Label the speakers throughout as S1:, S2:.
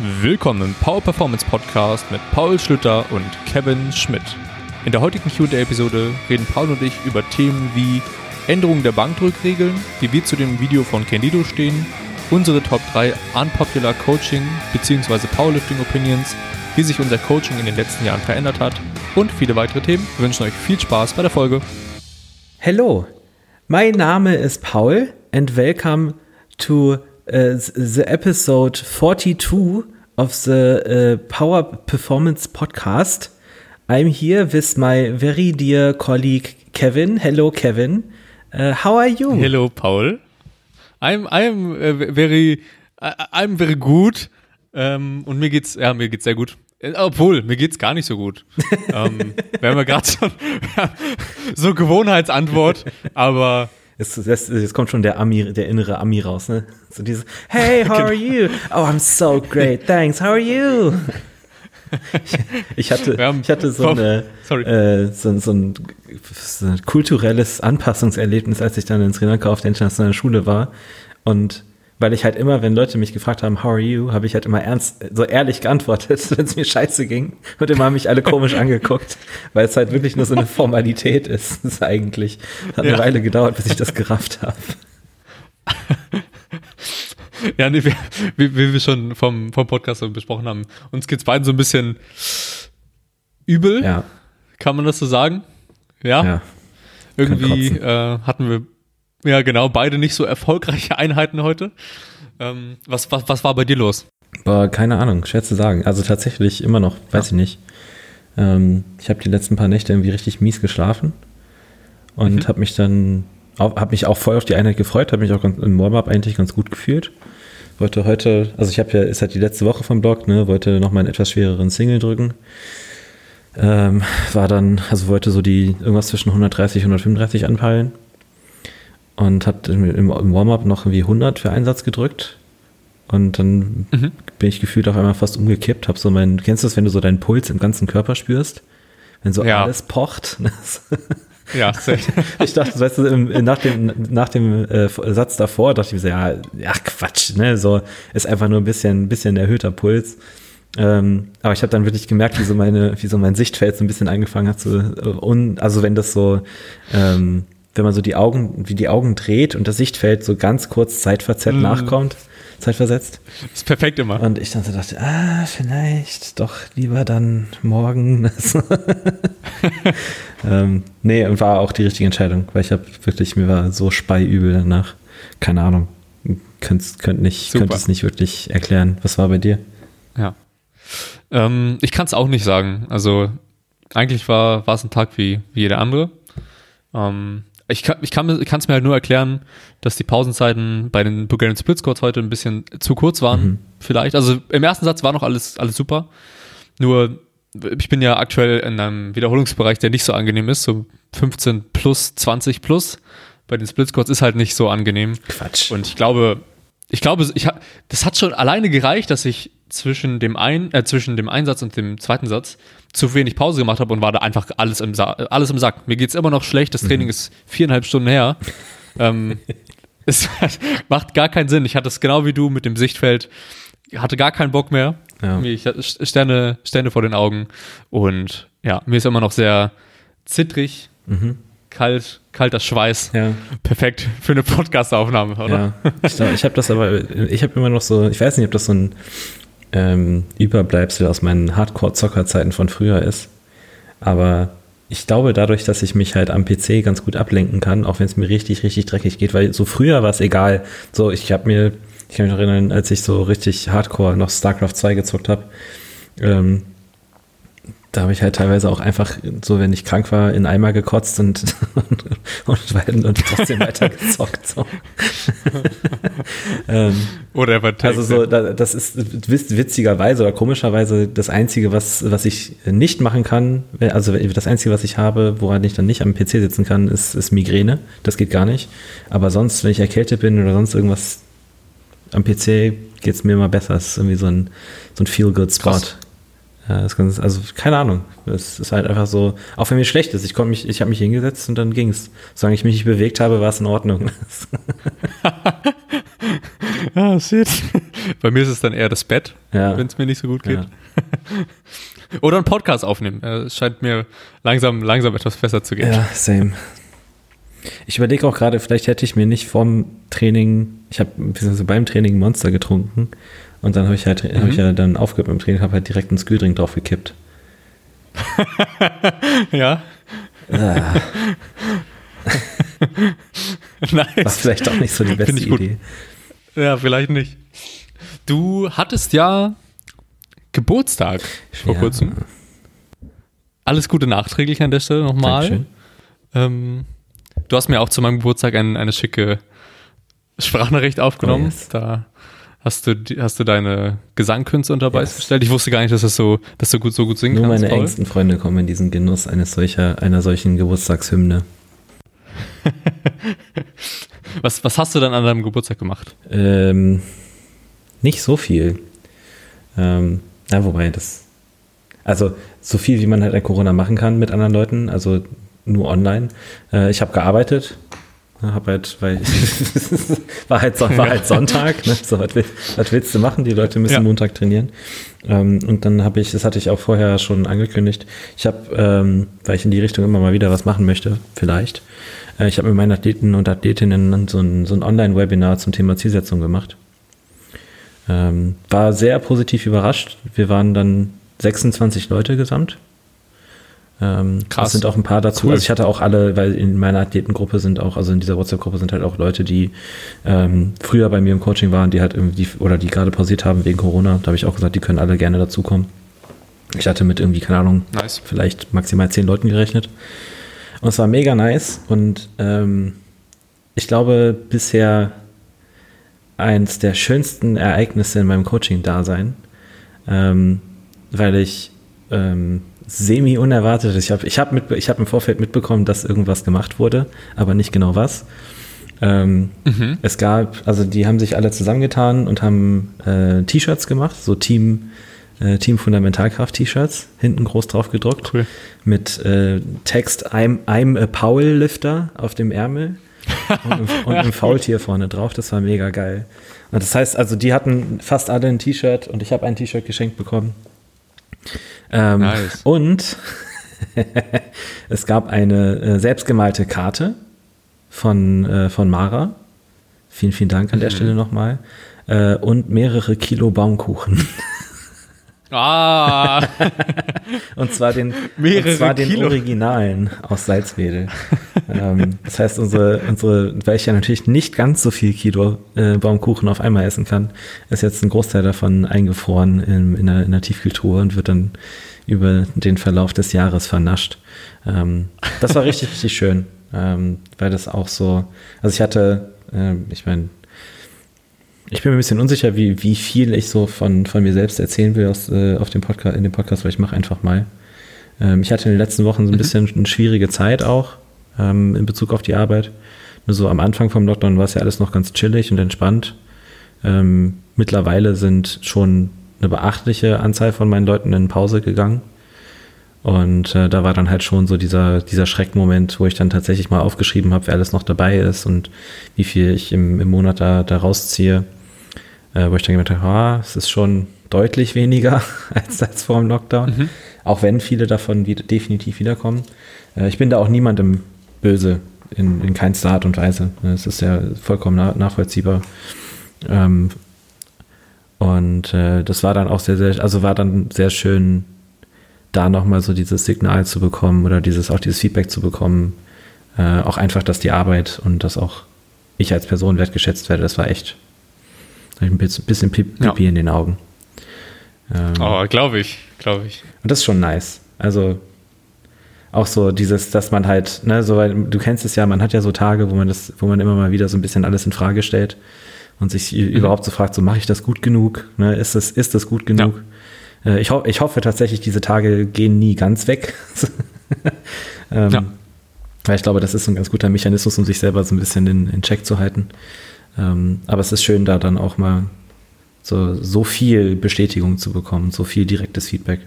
S1: Willkommen im Power Performance Podcast mit Paul Schlüter und Kevin Schmidt. In der heutigen QA-Episode reden Paul und ich über Themen wie Änderungen der Bankdrückregeln, wie wir zu dem Video von Candido stehen, unsere Top 3 Unpopular Coaching bzw. Powerlifting Opinions, wie sich unser Coaching in den letzten Jahren verändert hat und viele weitere Themen. Wir wünschen euch viel Spaß bei der Folge.
S2: Hello, my name is Paul and welcome to uh, the episode 42 of the uh, Power Performance Podcast. I'm here with my very dear colleague Kevin. Hello, Kevin. Uh, how are you?
S1: Hello, Paul. I'm I'm uh, very I'm very good. Ähm, und mir geht's ja mir geht's sehr gut. Äh, obwohl, mir geht's gar nicht so gut. ähm, wir haben ja gerade schon so Gewohnheitsantwort, aber
S2: Jetzt, jetzt, jetzt, kommt schon der Ami, der innere Ami raus, ne? So dieses Hey, how are you? Oh, I'm so great, thanks. How are you? Ich, ich hatte, ich hatte so, eine, äh, so, so, ein, so, ein, kulturelles Anpassungserlebnis, als ich dann in Sri Lanka auf der internationalen Schule war. Und weil ich halt immer, wenn Leute mich gefragt haben, how are you, habe ich halt immer ernst, so ehrlich geantwortet, wenn es mir scheiße ging. Und immer haben mich alle komisch angeguckt, weil es halt wirklich nur so eine Formalität ist, ist eigentlich. Hat eine ja. Weile gedauert, bis ich das gerafft habe.
S1: Ja, nee, wie, wie, wie wir schon vom, vom Podcast besprochen haben, uns geht's beiden so ein bisschen übel. Ja. Kann man das so sagen? Ja. ja. Irgendwie äh, hatten wir ja, genau, beide nicht so erfolgreiche Einheiten heute. Ähm, was, was, was war bei dir los?
S2: Boah, keine Ahnung, schwer zu sagen. Also tatsächlich immer noch, weiß ja. ich nicht. Ähm, ich habe die letzten paar Nächte irgendwie richtig mies geschlafen und mhm. habe mich dann, habe mich auch voll auf die Einheit gefreut, habe mich auch im Warm-up eigentlich ganz gut gefühlt. Wollte heute, also ich habe ja, ist halt die letzte Woche vom Blog, ne, wollte nochmal einen etwas schwereren Single drücken. Ähm, war dann, also wollte so die irgendwas zwischen 130 und 135 anpeilen und hat im, im Warm-up noch irgendwie 100 für Einsatz gedrückt. Und dann mhm. bin ich gefühlt auf einmal fast umgekippt. Hab so mein, kennst du das, wenn du so deinen Puls im ganzen Körper spürst? Wenn so ja. alles pocht.
S1: ja,
S2: ich dachte, weißt du, nach dem, nach dem äh, Satz davor dachte ich mir so, ja, ja, Quatsch, ne, so ist einfach nur ein bisschen, ein bisschen erhöhter Puls. Ähm, aber ich habe dann wirklich gemerkt, wie so meine, wie so mein Sichtfeld so ein bisschen angefangen hat zu, un, also wenn das so, ähm, wenn man so die Augen, wie die Augen dreht und das Sichtfeld so ganz kurz zeitverzerrt mm. nachkommt, zeitversetzt.
S1: Das ist perfekt immer.
S2: Und ich dann so dachte, ah, vielleicht doch lieber dann morgen. ähm, nee, war auch die richtige Entscheidung, weil ich habe wirklich, mir war so speiübel danach. Keine Ahnung. Könnt, könnt nicht, könnt es nicht wirklich erklären. Was war bei dir?
S1: Ja. Ähm, ich kann es auch nicht sagen. Also eigentlich war, war es ein Tag wie, wie jeder andere. Ähm, ich kann es ich kann, mir halt nur erklären, dass die Pausenzeiten bei den Bulgarian Split Squads heute ein bisschen zu kurz waren, mhm. vielleicht. Also im ersten Satz war noch alles, alles super. Nur, ich bin ja aktuell in einem Wiederholungsbereich, der nicht so angenehm ist, so 15 plus, 20 plus. Bei den Split Squads ist halt nicht so angenehm.
S2: Quatsch.
S1: Und ich glaube, ich glaube, ich, das hat schon alleine gereicht, dass ich zwischen dem, ein, äh, zwischen dem Einsatz und dem zweiten Satz zu wenig Pause gemacht habe und war da einfach alles im, Sa alles im Sack. Mir geht es immer noch schlecht, das Training mhm. ist viereinhalb Stunden her. ähm, es macht gar keinen Sinn. Ich hatte es genau wie du mit dem Sichtfeld, hatte gar keinen Bock mehr. Ja. Ich hatte Sterne, Sterne vor den Augen und ja, mir ist immer noch sehr zittrig, mhm. kalt, kalter Schweiß. Ja. Perfekt für eine Podcastaufnahme, oder?
S2: Ja. Ich, ich habe das aber, ich habe immer noch so, ich weiß nicht, ob das so ein ähm, Überbleibsel aus meinen Hardcore-Zocker-Zeiten von früher ist. Aber ich glaube, dadurch, dass ich mich halt am PC ganz gut ablenken kann, auch wenn es mir richtig, richtig dreckig geht, weil so früher war es egal. So, ich habe mir, ich kann mich noch erinnern, als ich so richtig Hardcore noch StarCraft 2 gezockt habe, ähm, da habe ich halt teilweise auch einfach so, wenn ich krank war, in Eimer gekotzt und, und, und, und trotzdem weiter gezockt. So.
S1: ähm, oder
S2: Also so, das ist witzigerweise oder komischerweise das Einzige, was, was ich nicht machen kann, also das Einzige, was ich habe, woran ich dann nicht am PC sitzen kann, ist, ist Migräne. Das geht gar nicht. Aber sonst, wenn ich erkältet bin oder sonst irgendwas am PC, geht es mir immer besser. Es ist irgendwie so ein, so ein Feel-Good-Spot. Ja, das kann, also keine Ahnung. Es ist halt einfach so, auch wenn mir schlecht ist, ich konnte mich, ich habe mich hingesetzt und dann ging es. Solange ich mich nicht bewegt habe, war es in Ordnung.
S1: ah, shit. Bei mir ist es dann eher das Bett,
S2: Ja.
S1: wenn es mir nicht so gut geht.
S2: Ja.
S1: Oder einen Podcast aufnehmen. Äh, Es scheint mir langsam, langsam etwas besser zu gehen.
S2: Ja, same. Ich überlege auch gerade, vielleicht hätte ich mir nicht vorm Training, ich habe beziehungsweise beim Training Monster getrunken und dann habe ich halt, habe ich ja dann aufgehört mit dem Training, habe halt direkt einen Sküldring drauf gekippt.
S1: Ja.
S2: Ah, war
S1: nice.
S2: vielleicht auch nicht so die beste. Idee.
S1: Ja, vielleicht nicht. Du hattest ja Geburtstag vor
S2: Ja.
S1: kurzem. Alles Gute nachträglich an der Stelle nochmal. Ähm, du hast mir auch zu meinem Geburtstag ein, eine schicke Sprachnachricht aufgenommen.
S2: Oh, yes.
S1: Da hast du, hast du deine Gesangkünste unter Beweis
S2: Yes.
S1: gestellt. Ich wusste gar nicht, dass, das so, dass du gut, so gut singen
S2: Nur
S1: kannst.
S2: meine
S1: Paul.
S2: engsten Freunde kommen in diesen Genuss eines solcher, einer solchen Geburtstagshymne.
S1: Was, was hast du dann an deinem Geburtstag gemacht?
S2: Ähm, nicht so viel. Ähm, ja, wobei das. Also so viel, wie man halt an Corona machen kann mit anderen Leuten, also nur online. Äh, ich habe gearbeitet. Hab halt, weil war, halt, war halt Sonntag, ne? so, was, will, was willst du machen? Die Leute müssen
S1: Ja.
S2: Montag trainieren. Ähm, und dann habe ich, das hatte ich auch vorher schon angekündigt, ich habe, ähm, weil ich in die Richtung immer mal wieder was machen möchte, vielleicht, äh, ich habe mit meinen Athleten und Athletinnen so ein, so ein Online-Webinar zum Thema Zielsetzung gemacht. Ähm, war sehr positiv überrascht. Wir waren dann 26 Leute gesamt. Ähm,
S1: Krass.
S2: Es sind auch ein paar dazu.
S1: Cool.
S2: Also ich hatte auch alle, weil in meiner Athletengruppe sind auch, also in dieser WhatsApp-Gruppe sind halt auch Leute, die ähm, früher bei mir im Coaching waren, die halt irgendwie, oder die gerade pausiert haben wegen Corona. Da habe ich auch gesagt, die können alle gerne dazukommen. Ich hatte mit irgendwie, keine Ahnung,
S1: Nice.
S2: vielleicht maximal zehn Leuten gerechnet. Und es war mega nice und ähm, ich glaube bisher eins der schönsten Ereignisse in meinem Coaching-Dasein, ähm, weil ich ähm, semi unerwartet, ich habe ich hab mit, ich hab im Vorfeld mitbekommen, dass irgendwas gemacht wurde, aber nicht genau was. Ähm,
S1: Mhm.
S2: Es gab, also die haben sich alle zusammengetan und haben äh, T-Shirts gemacht, so Team, äh, Team Fundamentalkraft T-Shirts, hinten groß drauf gedruckt,
S1: Cool.
S2: mit äh, Text I'm, I'm a Powerlifter auf dem Ärmel und, ein- und ein Faultier vorne drauf. Das war mega geil. Und das heißt, also die hatten fast alle ein T-Shirt und ich habe ein T-Shirt geschenkt bekommen. Ähm,
S1: Nice.
S2: Und es gab eine äh, selbstgemalte Karte von, äh, von Mara. Vielen, vielen Dank an der
S1: Mhm.
S2: Stelle nochmal. Äh, und mehrere Kilo Baumkuchen.
S1: Ah,
S2: Und zwar den,
S1: Mehrere
S2: und zwar den
S1: Kilo.
S2: Originalen aus Salzwedel. ähm, das heißt, unsere, unsere, weil ich ja natürlich nicht ganz so viel Kilo äh, Baumkuchen auf einmal essen kann, ist jetzt ein Großteil davon eingefroren in, in, der, in der Tiefkühltruhe und wird dann über den Verlauf des Jahres vernascht. Ähm, das war richtig, richtig schön, ähm, weil das auch so, also ich hatte, ähm, ich meine, ich bin mir ein bisschen unsicher, wie, wie viel ich so von, von mir selbst erzählen will aus, äh, auf dem Podcast, in dem Podcast, weil ich mache einfach mal. Ähm, ich hatte in den letzten Wochen so ein bisschen eine schwierige Zeit auch ähm, in Bezug auf die Arbeit. Nur so am Anfang vom Lockdown war es ja alles noch ganz chillig und entspannt. Ähm, mittlerweile sind schon eine beachtliche Anzahl von meinen Leuten in Pause gegangen. Und äh, da war dann halt schon so dieser, dieser Schreckmoment, wo ich dann tatsächlich mal aufgeschrieben habe, wer alles noch dabei ist und wie viel ich im, im Monat da, da rausziehe. Äh, wo ich dann gemerkt habe, ah, es ist schon deutlich weniger als, als vor dem Lockdown. Auch wenn viele davon wieder, definitiv wiederkommen. Äh, ich bin da auch niemandem böse, in, in keinster Art und Weise. Es ist ja vollkommen na, nachvollziehbar. Ähm, und äh, das war dann auch sehr, sehr, also war dann sehr schön, da nochmal so dieses Signal zu bekommen oder dieses, auch dieses Feedback zu bekommen. Äh, auch einfach, dass die Arbeit und dass auch ich als Person wertgeschätzt werde, das war echt. Da hab ich ein bisschen, bisschen Pip-
S1: Ja.
S2: Pipi in den Augen. Ähm,
S1: oh, glaube ich, glaube ich.
S2: und das ist schon nice. Also auch so dieses, dass man halt, ne, so, weil du kennst es ja, man hat ja so Tage, wo man das, wo man immer mal wieder so ein bisschen alles in Frage stellt und sich
S1: Mhm.
S2: überhaupt so fragt, so mache ich das gut genug? Ne, ist das, ist das gut genug? Äh, ich, ho ich hoffe tatsächlich, diese Tage gehen nie ganz weg. ähm,
S1: Ja.
S2: Weil ich glaube, das ist ein ganz guter Mechanismus, um sich selber so ein bisschen in, in Check zu halten. Ähm, aber es ist schön, da dann auch mal so, so viel Bestätigung zu bekommen, so viel direktes Feedback.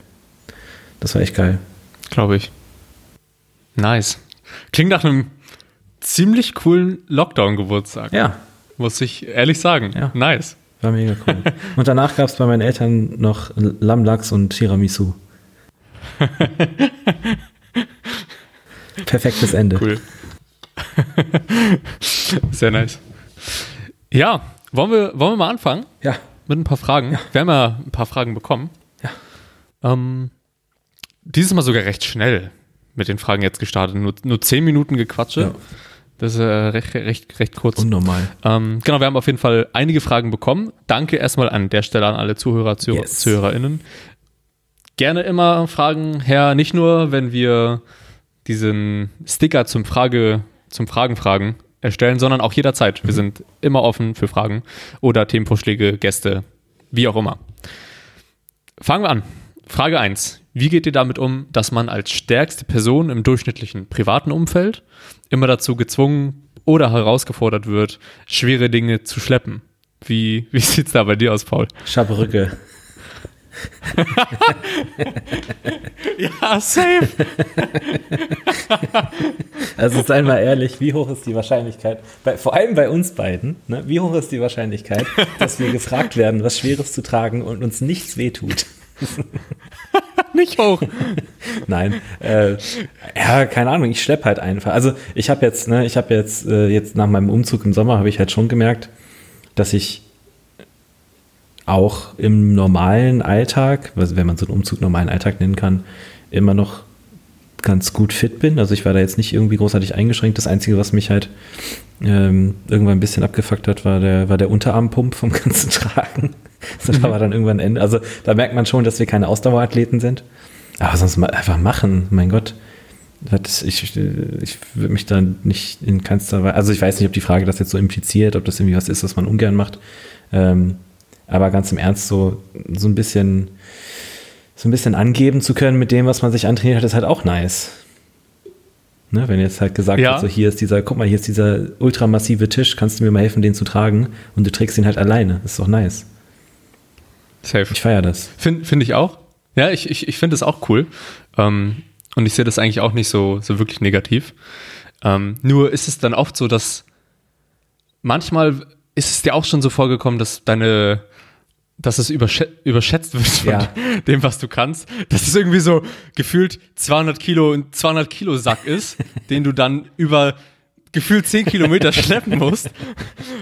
S2: Das war echt geil.
S1: Glaube ich. Nice. Klingt nach einem ziemlich coolen Lockdown-Geburtstag.
S2: Ja,
S1: Muss ich ehrlich sagen.
S2: Ja.
S1: Nice.
S2: War mega cool. und danach gab es bei meinen Eltern noch Lammlachs und Tiramisu. Perfektes Ende.
S1: Cool. Sehr nice. Ja, wollen wir, wollen wir mal anfangen?
S2: Ja.
S1: Mit ein paar Fragen.
S2: Ja.
S1: Wir haben ja ein paar Fragen bekommen.
S2: Ja.
S1: Ähm, dieses Mal sogar recht schnell mit den Fragen jetzt gestartet. Nur, nur zehn Minuten Gequatsche.
S2: Ja.
S1: Das ist äh, recht, recht, recht kurz.
S2: Unnormal.
S1: Ähm, genau, wir haben auf jeden Fall einige Fragen bekommen. Danke erstmal an der Stelle an alle Zuhörer, Zuh
S2: Yes.
S1: ZuhörerInnen. Gerne immer Fragen her, nicht nur, wenn wir diesen Sticker zum Frage, zum Fragen-Fragen erstellen, sondern auch jederzeit. Wir sind immer offen für Fragen oder Themenvorschläge, Gäste, wie auch immer. Fangen wir an. Frage 1. Wie geht ihr damit um, dass man als stärkste Person im durchschnittlichen privaten Umfeld immer dazu gezwungen oder herausgefordert wird, schwere Dinge zu schleppen? Wie, wie sieht es da bei dir aus, Paul?
S2: Schabrücke.
S1: Ja, safe.
S2: Also seien wir ehrlich, wie hoch ist die Wahrscheinlichkeit, bei, vor allem bei uns beiden, ne, wie hoch ist die Wahrscheinlichkeit, dass wir gefragt werden, was Schweres zu tragen und uns nichts wehtut?
S1: Nicht hoch.
S2: Nein, äh, ja, keine Ahnung, ich schlepp halt einfach. Also ich habe jetzt, ne, ich habe jetzt, äh, jetzt nach meinem Umzug im Sommer habe ich halt schon gemerkt, dass ich auch im normalen Alltag, also wenn man so einen Umzug normalen Alltag nennen kann, immer noch ganz gut fit bin. Also ich war da jetzt nicht irgendwie großartig eingeschränkt. Das Einzige, was mich halt ähm, irgendwann ein bisschen abgefuckt hat, war der, war der Unterarmpump vom ganzen Tragen. Das war dann irgendwann Ende. Also da merkt man schon, dass wir keine Ausdauerathleten sind. Aber sonst mal einfach machen, mein Gott. Das, ich ich würde mich da nicht in keinster Weise, also ich weiß nicht, ob die Frage das jetzt so impliziert, ob das irgendwie was ist, was man ungern macht. Ähm, aber ganz im Ernst, so, so ein bisschen, so ein bisschen angeben zu können mit dem, was man sich antrainiert hat, ist halt auch nice. Ne, wenn jetzt halt gesagt
S1: Ja.
S2: wird, so hier ist dieser, guck mal, hier ist dieser ultramassive Tisch, kannst du mir mal helfen, den zu tragen? Und du trägst ihn halt alleine. Ist doch nice.
S1: Safe.
S2: Ich feiere das.
S1: Finde find ich auch. Ja, ich, ich, ich finde es auch cool. Ähm, und ich sehe das eigentlich auch nicht so, so wirklich negativ. Ähm, nur ist es dann oft so, dass manchmal ist es dir auch schon so vorgekommen, dass deine, dass es überschä überschätzt wird von
S2: Ja.
S1: dem, was du kannst. Dass es irgendwie so gefühlt 200 Kilo, ein 200 Kilo Sack ist, den du dann über gefühlt 10 Kilometer schleppen musst.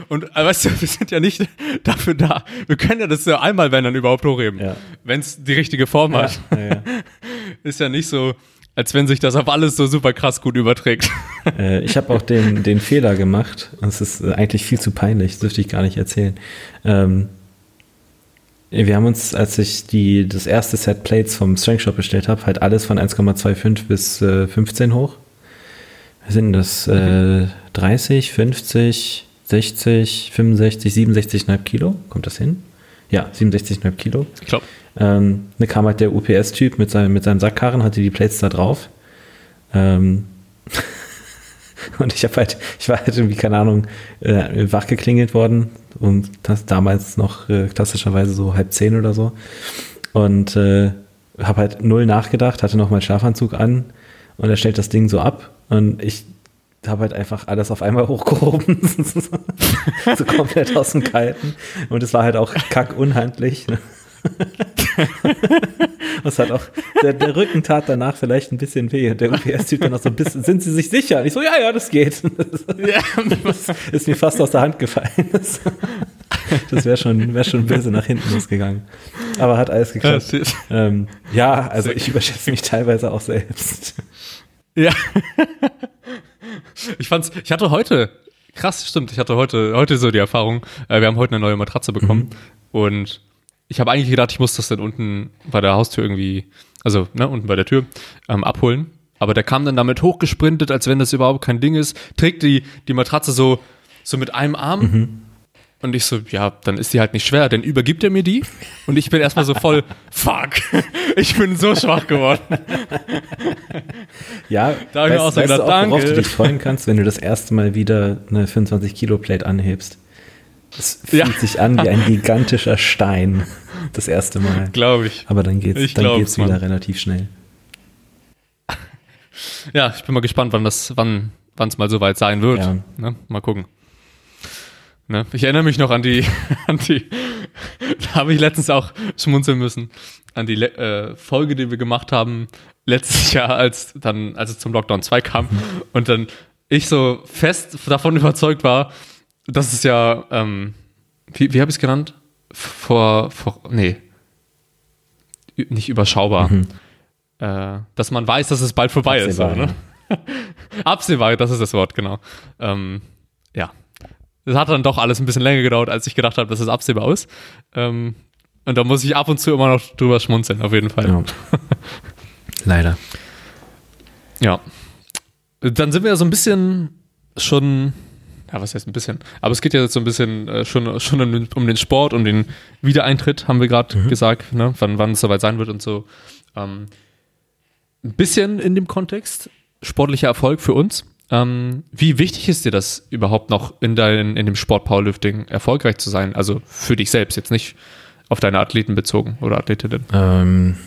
S1: Und äh, weißt du, wir sind ja nicht dafür da. Wir können ja das ja einmal, wenn dann überhaupt hochheben.
S2: Ja.
S1: Wenn es die richtige Form hat.
S2: Ja, ja.
S1: Ist ja nicht so, als wenn sich das auf alles so super krass gut überträgt.
S2: Äh, ich habe auch den, den Fehler gemacht. Es ist äh, eigentlich viel zu peinlich, das dürfte ich gar nicht erzählen. Ähm, wir haben uns, als ich die, das erste Set Plates vom Strength Shop bestellt habe, halt alles von 1,25 bis äh, 15 hoch. Was sind das? Äh, 30, 50, 60, 65, 67,5 Kilo? Kommt das hin? Ja, 67,5 Kilo.
S1: Ich glaube.
S2: Ähm, ne kam halt der UPS-Typ mit seinem, mit seinem Sackkarren, hatte die Plates da drauf. Ähm, und ich habe halt, ich war halt irgendwie, keine Ahnung, äh, wach geklingelt worden und das damals noch äh, klassischerweise so halb zehn oder so. Und äh, habe halt null nachgedacht, hatte noch meinen Schlafanzug an und er stellt das Ding so ab und ich habe halt einfach alles auf einmal hochgehoben. so komplett aus dem Kalten. Und es war halt auch kack unhandlich. Ne? Was hat auch, der, der Rücken tat danach vielleicht ein bisschen weh. Und der UPS-Typ dann auch so ein bisschen, sind Sie sich sicher? Und ich so, ja, ja, das geht. Das ist mir fast aus der Hand gefallen. Das, das wäre schon, wär schon böse nach hinten losgegangen. Aber hat alles geklappt. Ähm, ja, also ich überschätze mich teilweise auch selbst.
S1: Ja. Ich fand's, ich hatte heute, krass, stimmt, ich hatte heute, heute so die Erfahrung, äh, wir haben heute eine neue Matratze bekommen und ich habe eigentlich gedacht, ich muss das dann unten bei der Haustür irgendwie, also ne, unten bei der Tür, ähm, abholen. Aber der kam dann damit hochgesprintet, als wenn das überhaupt kein Ding ist, trägt die, die Matratze so, so mit einem Arm. Und ich so, ja, dann ist die halt nicht schwer, dann übergibt er mir die. Und ich bin erstmal so voll, fuck, ich bin so schwach geworden.
S2: Ja,
S1: Da hab ich auch so gedacht,
S2: du auch, worauf
S1: danke.
S2: du dich freuen kannst, wenn du das erste Mal wieder eine 25-Kilo-Plate anhebst. Es fühlt
S1: Ja.
S2: sich an wie ein gigantischer Stein. Das erste Mal.
S1: Glaube ich.
S2: Aber dann geht's,
S1: Ich
S2: dann
S1: glaub's,
S2: geht's wieder
S1: Mann.
S2: relativ schnell.
S1: Ja, ich bin mal gespannt, wann das, wann, wann es mal soweit sein wird.
S2: Ja.
S1: Ne? Mal gucken. Ne? Ich erinnere mich noch an die, an die, da habe ich letztens auch schmunzeln müssen, an die äh, Folge, die wir gemacht haben letztes Jahr, als dann, als es zum Lockdown 2 kam und dann ich so fest davon überzeugt war, dass es ja, ähm, wie, wie habe ich es genannt? Vor, vor, nee, nicht überschaubar. Mhm. Äh, dass man weiß, dass es bald vorbei Absehbar, ist. So, ne? Absehbar, das ist das Wort, genau. Ähm. Das hat dann doch alles ein bisschen länger gedauert, als ich gedacht habe, dass es absehbar ist. Ähm, und da muss ich ab und zu immer noch drüber schmunzeln, auf jeden Fall. Ja.
S2: Leider.
S1: Ja. Dann sind wir ja so ein bisschen schon, ja, was heißt ein bisschen? Aber es geht ja jetzt so ein bisschen äh, schon, schon um, den, um, den, Sport, um den Wiedereintritt, haben wir gerade mhm. gesagt, ne? wann, wann es soweit sein wird und so. Ähm, ein bisschen in dem Kontext sportlicher Erfolg für uns. Ähm, wie wichtig ist dir das überhaupt noch in, dein, in dem Sport Powerlifting erfolgreich zu sein? Also für dich selbst, jetzt nicht auf deine Athleten bezogen oder Athletinnen?
S2: Ähm,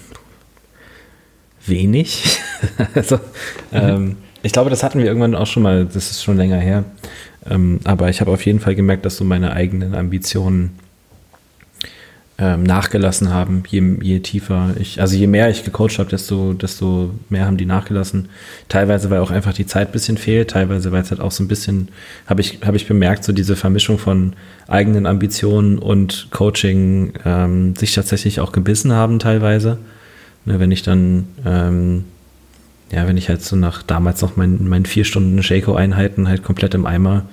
S2: wenig. also, mhm. ähm, ich glaube, das hatten wir irgendwann auch schon mal, das ist schon länger her. Ähm, aber ich habe auf jeden Fall gemerkt, dass so meine eigenen Ambitionen ähm, nachgelassen haben, je, je tiefer ich, also je mehr ich gecoacht habe, desto, desto mehr haben die nachgelassen. Teilweise, weil auch einfach die Zeit ein bisschen fehlt, teilweise, weil es halt auch so ein bisschen, habe ich, habe ich bemerkt, so diese Vermischung von eigenen Ambitionen und Coaching ähm, sich tatsächlich auch gebissen haben teilweise. Ne, wenn ich dann, ähm, ja, wenn ich halt so nach damals noch meinen mein vier Stunden Shaco-Einheiten halt komplett im Eimer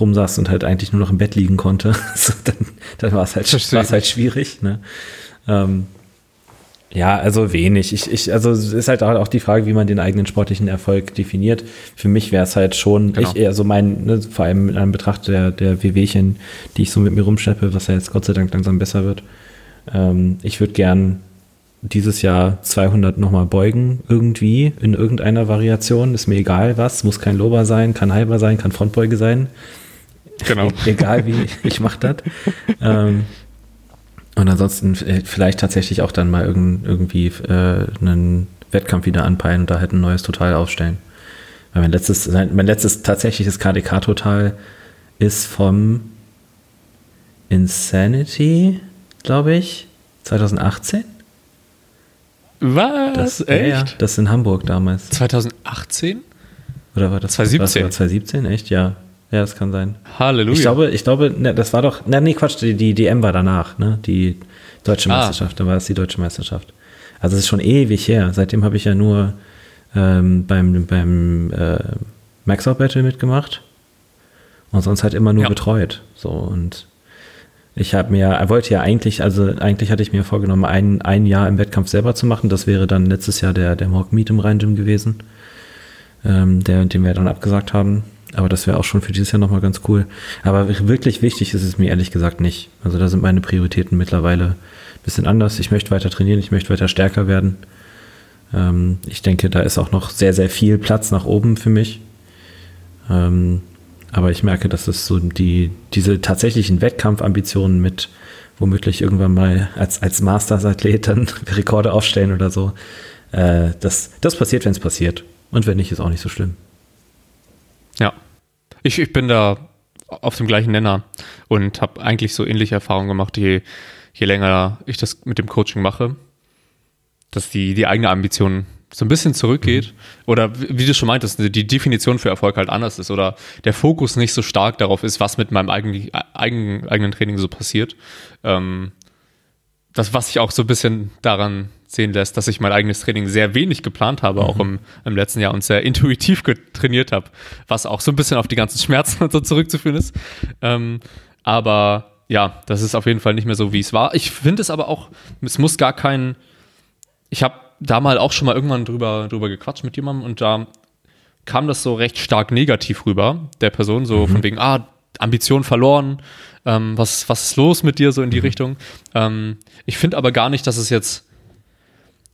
S2: rumsaß und halt eigentlich nur noch im Bett liegen konnte, so, dann, dann war es halt, war's halt schwierig. Ne? Ähm, ja, also wenig. Ich, ich, also es ist halt auch die Frage, wie man den eigenen sportlichen Erfolg definiert. Für mich wäre es halt schon, genau. ich eher so mein, ne, vor allem in Betracht der, der WWchen, die ich so mit mir rumschleppe, was ja jetzt Gott sei Dank langsam besser wird. Ähm, ich würde gern dieses Jahr 200 nochmal beugen, irgendwie, in irgendeiner Variation. Ist mir egal was, muss kein Lober sein, kann halber sein, kann Frontbeuge sein. Genau. Egal wie, ich mache das. ähm, und ansonsten äh, vielleicht tatsächlich auch dann mal irgend, irgendwie äh, einen Wettkampf wieder anpeilen und da halt ein neues Total aufstellen. Weil mein letztes, mein letztes tatsächliches KDK-Total ist vom Insanity, glaube ich, 2018.
S1: Was?
S2: Das, Echt? Ja, das ist in Hamburg damals.
S1: 2018?
S2: Oder war das
S1: 2017?
S2: Was, 2017? Echt? Ja. Ja, das kann sein.
S1: Halleluja.
S2: Ich glaube, ich glaube, ne, das war doch, ne, nee, Quatsch, die, die DM war danach, ne, die deutsche ah. Meisterschaft, ah. da war es die deutsche Meisterschaft. Also es ist schon ewig her. Seitdem habe ich ja nur ähm, beim, beim äh, Max-Out Battle mitgemacht und sonst halt immer nur ja. betreut. So und ich habe mir, er wollte ja eigentlich, also eigentlich hatte ich mir vorgenommen, ein, ein Jahr im Wettkampf selber zu machen. Das wäre dann letztes Jahr der, der Mock Meet im Rhein Gym gewesen, ähm, der, den wir dann abgesagt haben. Aber das wäre auch schon für dieses Jahr nochmal ganz cool. Aber wirklich wichtig ist es mir ehrlich gesagt nicht. Also da sind meine Prioritäten mittlerweile ein bisschen anders. Ich möchte weiter trainieren, ich möchte weiter stärker werden. Ähm, ich denke, da ist auch noch sehr, sehr viel Platz nach oben für mich. Ähm, aber ich merke, dass es so die, diese tatsächlichen Wettkampfambitionen mit womöglich irgendwann mal als, als Masters-Athlet dann Rekorde aufstellen oder so, äh, das, das passiert, wenn es passiert. Und wenn nicht, ist auch nicht so schlimm.
S1: Ja, ich, ich bin da auf dem gleichen Nenner und habe eigentlich so ähnliche Erfahrungen gemacht, je, je länger ich das mit dem Coaching mache, dass die, die eigene Ambition so ein bisschen zurückgeht mhm. oder wie du schon meintest, die Definition für Erfolg halt anders ist oder der Fokus nicht so stark darauf ist, was mit meinem eigenen, eigenen, eigenen Training so passiert. Ähm, das, was sich auch so ein bisschen daran sehen lässt, dass ich mein eigenes Training sehr wenig geplant habe, mhm. auch im, im letzten Jahr und sehr intuitiv trainiert habe, was auch so ein bisschen auf die ganzen Schmerzen und so zurückzuführen ist. Ähm, aber ja, das ist auf jeden Fall nicht mehr so, wie es war. Ich finde es aber auch, es muss gar kein, ich habe da mal auch schon mal irgendwann drüber, drüber gequatscht mit jemandem und da kam das so recht stark negativ rüber, der Person, so mhm. von wegen, ah, Ambition verloren, ähm, was, was ist los mit dir, so in die mhm. Richtung. Ähm, ich finde aber gar nicht, dass es jetzt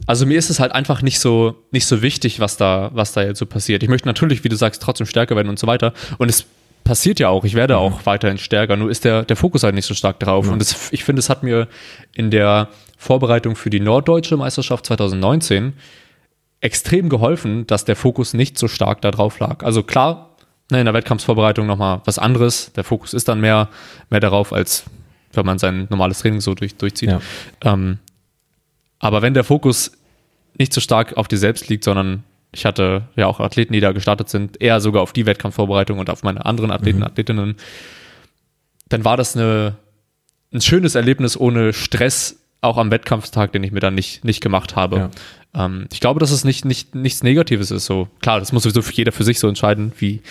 S1: also mir ist es halt einfach nicht so, nicht so wichtig, was da, was da jetzt so passiert. Ich möchte natürlich, wie du sagst, trotzdem stärker werden und so weiter. Und es passiert ja auch. Ich werde mhm. auch weiterhin stärker. Nur ist der, der Fokus halt nicht so stark drauf. Ja. Und das, ich finde, es hat mir in der Vorbereitung für die Norddeutsche Meisterschaft 2019 extrem geholfen, dass der Fokus nicht so stark da drauf lag. Also klar, ne, in der Wettkampfsvorbereitung nochmal was anderes. Der Fokus ist dann mehr, mehr darauf, als wenn man sein normales Training so durch, durchzieht. Ja. Ähm, aber wenn der Fokus nicht so stark auf dir selbst liegt, sondern ich hatte ja auch Athleten, die da gestartet sind, eher sogar auf die Wettkampfvorbereitung und auf meine anderen Athleten, mhm. Athletinnen, dann war das eine, ein schönes Erlebnis ohne Stress, auch am Wettkampftag, den ich mir dann nicht, nicht gemacht habe. Ja. Ähm, ich glaube, dass es nicht, nicht, nichts Negatives ist. So klar, das muss sowieso jeder für sich so entscheiden, wie,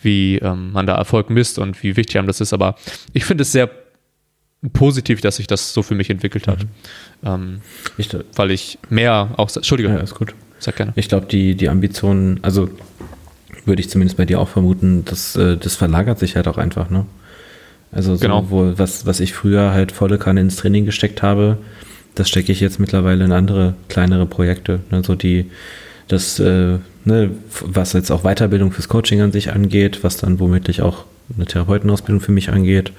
S1: wie ähm, man da Erfolg misst und wie wichtig einem das ist. Aber ich finde es sehr positiv, dass sich das so für mich entwickelt hat. Mhm. Ähm, ich, weil ich mehr auch. Entschuldige.
S2: Ja, ist gut. Sag gerne. Ich glaube, die, die Ambitionen, also würde ich zumindest bei dir auch vermuten, dass, äh, das verlagert sich halt auch einfach, ne? Also so, genau. wo, was, was ich früher halt volle Kanne ins Training gesteckt habe, das stecke ich jetzt mittlerweile in andere kleinere Projekte. Ne? So die, das, äh, ne, was jetzt auch Weiterbildung fürs Coaching an sich angeht, was dann womöglich auch eine Therapeutenausbildung für mich angeht,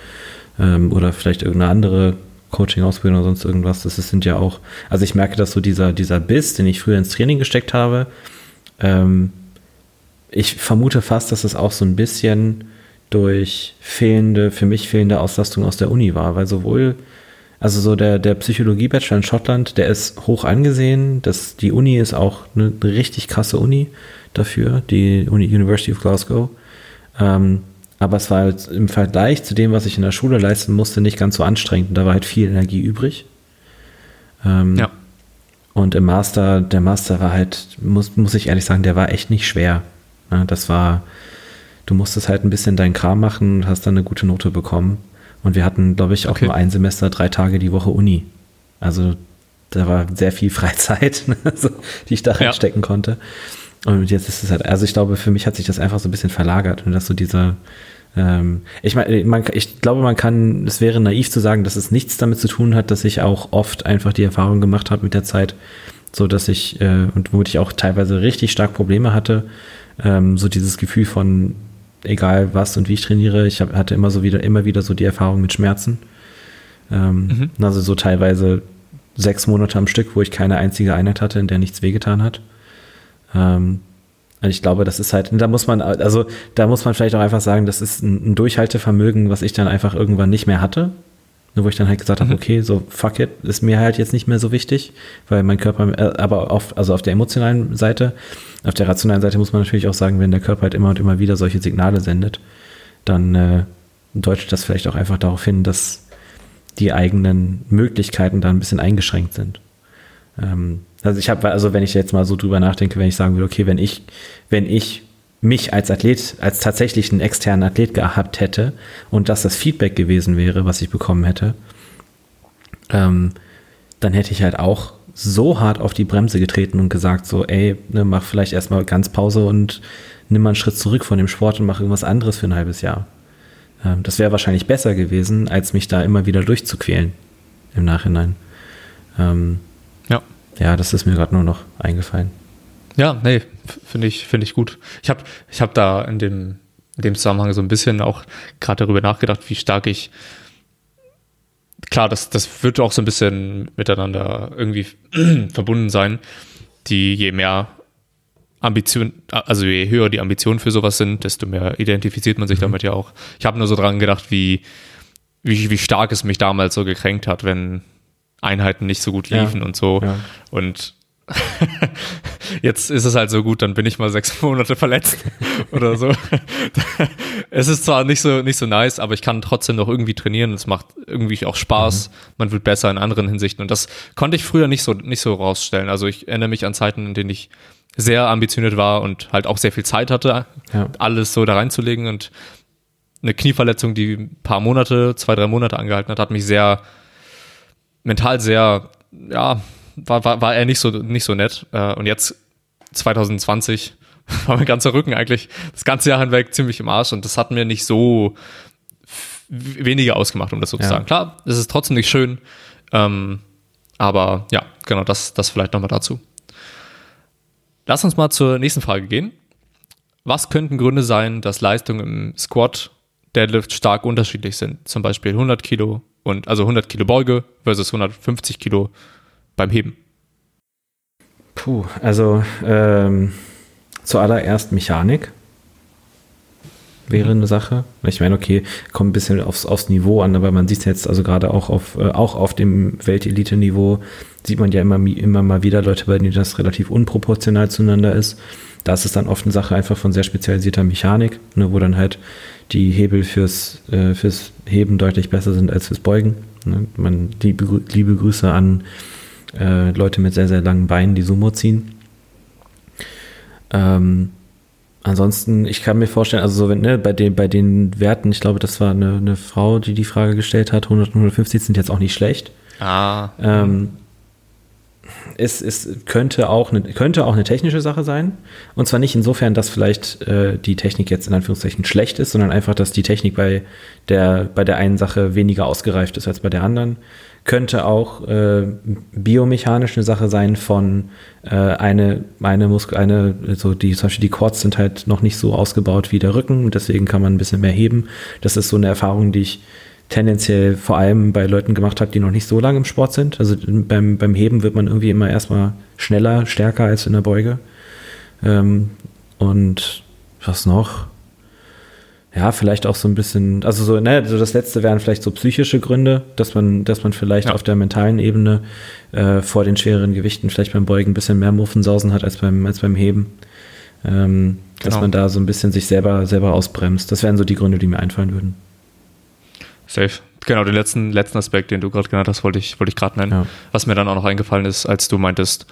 S2: ähm, oder vielleicht irgendeine andere Coaching-Ausbildung oder sonst irgendwas. Das sind ja auch, also ich merke, dass so dieser, dieser Biss, den ich früher ins Training gesteckt habe, ähm, ich vermute fast, dass es auch so ein bisschen durch fehlende, für mich fehlende Auslastung aus der Uni war, weil sowohl, also so der, der Psychologie-Bachelor in Schottland, der ist hoch angesehen, das, die Uni ist auch eine richtig krasse Uni dafür, die Uni University of Glasgow. Ähm, aber es war halt im Vergleich zu dem, was ich in der Schule leisten musste, nicht ganz so anstrengend. Und da war halt viel Energie übrig. Ähm, ja. Und im Master, der Master war halt, muss, muss ich ehrlich sagen, der war echt nicht schwer. Ja, das war, du musstest halt ein bisschen deinen Kram machen und hast dann eine gute Note bekommen. Und wir hatten, glaube ich, auch okay. nur ein Semester, drei Tage die Woche Uni. Also da war sehr viel Freizeit, also, die ich da reinstecken ja. konnte. Und jetzt ist es halt, also ich glaube, für mich hat sich das einfach so ein bisschen verlagert und dass so dieser, ähm, ich meine, ich glaube, man kann, es wäre naiv zu sagen, dass es nichts damit zu tun hat, dass ich auch oft einfach die Erfahrung gemacht habe mit der Zeit, so dass ich, äh, und womit ich auch teilweise richtig stark Probleme hatte, ähm, so dieses Gefühl von, egal was und wie ich trainiere, ich hab, hatte immer so wieder, immer wieder so die Erfahrung mit Schmerzen. Ähm, mhm. Also so teilweise sechs Monate am Stück, wo ich keine einzige Einheit hatte, in der nichts wehgetan hat. Ähm, und ich glaube, das ist halt, da muss man, also da muss man vielleicht auch einfach sagen, das ist ein, Durchhaltevermögen, was ich dann einfach irgendwann nicht mehr hatte. Wo ich dann halt gesagt habe, mhm. okay, so fuck it, ist mir halt jetzt nicht mehr so wichtig, weil mein Körper, äh, aber auf, also auf der emotionalen Seite, auf der rationalen Seite muss man natürlich auch sagen, wenn der Körper halt immer und immer wieder solche Signale sendet, dann äh, deutet das vielleicht auch einfach darauf hin, dass die eigenen Möglichkeiten da ein bisschen eingeschränkt sind. Ähm, also ich habe, also wenn ich jetzt mal so drüber nachdenke, wenn ich sagen würde, okay, wenn ich, wenn ich mich als Athlet, als tatsächlichen externen Athlet gehabt hätte und das das Feedback gewesen wäre, was ich bekommen hätte, ähm, dann hätte ich halt auch so hart auf die Bremse getreten und gesagt so, ey, ne, mach vielleicht erstmal ganz Pause und nimm mal einen Schritt zurück von dem Sport und mach irgendwas anderes für ein halbes Jahr. Ähm, das wäre wahrscheinlich besser gewesen, als mich da immer wieder durchzuquälen im Nachhinein. Ähm, ja, das ist mir gerade nur noch eingefallen.
S1: Ja, nee, finde ich, finde ich gut. Ich habe ich hab da in dem, in dem Zusammenhang so ein bisschen auch gerade darüber nachgedacht, wie stark ich klar, das, das wird auch so ein bisschen miteinander irgendwie verbunden sein. Die je mehr Ambition, also je höher die Ambitionen für sowas sind, desto mehr identifiziert man sich mhm. damit ja auch. Ich habe nur so dran gedacht, wie, wie, wie stark es mich damals so gekränkt hat, wenn Einheiten nicht so gut liefen ja, und so. Ja. Und jetzt ist es halt so gut, dann bin ich mal sechs Monate verletzt oder so. es ist zwar nicht so, nicht so nice, aber ich kann trotzdem noch irgendwie trainieren. Es macht irgendwie auch Spaß. Mhm. Man wird besser in anderen Hinsichten. Und das konnte ich früher nicht so, nicht so rausstellen. Also ich erinnere mich an Zeiten, in denen ich sehr ambitioniert war und halt auch sehr viel Zeit hatte, ja. alles so da reinzulegen. Und eine Knieverletzung, die ein paar Monate, zwei, drei Monate angehalten hat, hat mich sehr mental sehr, ja, war, war, war er nicht so, nicht so nett. Äh, und jetzt 2020 war mein ganzer Rücken eigentlich das ganze Jahr hinweg ziemlich im Arsch und das hat mir nicht so weniger ausgemacht, um das so ja. zu sagen. Klar, es ist trotzdem nicht schön, ähm, aber ja, genau, das, das vielleicht nochmal dazu. Lass uns mal zur nächsten Frage gehen. Was könnten Gründe sein, dass Leistungen im Squat, Deadlift stark unterschiedlich sind? Zum Beispiel 100 Kilo und also 100 Kilo Beuge versus 150 Kilo beim Heben?
S2: Puh, also ähm, zuallererst Mechanik. wäre eine Sache. Ich meine, okay, kommt ein bisschen aufs, aufs Niveau an, aber man sieht es jetzt also gerade auch auf, äh, auch auf dem Weltelite-Niveau sieht man ja immer, immer mal wieder Leute, bei denen das relativ unproportional zueinander ist. Da ist es dann oft eine Sache einfach von sehr spezialisierter Mechanik, ne, wo dann halt die Hebel fürs, äh, fürs Heben deutlich besser sind als fürs Beugen. Ne. Man, liebe, liebe Grüße an äh, Leute mit sehr, sehr langen Beinen, die Sumo ziehen. Ähm, ansonsten, ich kann mir vorstellen, also so, wenn, ne, bei den, bei den Werten, ich glaube, das war eine, eine Frau, die die Frage gestellt hat, 100 und 150 sind jetzt auch nicht schlecht.
S1: Ah.
S2: Ähm, es, es könnte, auch eine, könnte auch eine technische Sache sein. Und zwar nicht insofern, dass vielleicht äh, die Technik jetzt in Anführungszeichen schlecht ist, sondern einfach, dass die Technik bei der, bei der einen Sache weniger ausgereift ist als bei der anderen. Könnte auch äh, biomechanisch eine Sache sein von äh, eine, eine Muskel, eine, so die, zum Beispiel die Quads sind halt noch nicht so ausgebaut wie der Rücken deswegen kann man ein bisschen mehr heben. Das ist so eine Erfahrung, die ich tendenziell vor allem bei Leuten gemacht habe, die noch nicht so lange im Sport sind. Also beim, beim Heben wird man irgendwie immer erstmal schneller, stärker als in der Beuge. Ähm, und was noch? Ja, vielleicht auch so ein bisschen, also so, ne, so das letzte wären vielleicht so psychische Gründe, dass man, dass man vielleicht ja. auf der mentalen Ebene äh, vor den schwereren Gewichten vielleicht beim Beugen ein bisschen mehr Muffensausen hat als beim, als beim Heben. Ähm, genau. Dass man da so ein bisschen sich selber, selber ausbremst. Das wären so die Gründe, die mir einfallen würden.
S1: Safe. Genau, den letzten, letzten Aspekt, den du gerade genannt hast, wollte ich, wollte ich gerade nennen. Ja. Was mir dann auch noch eingefallen ist, als du meintest,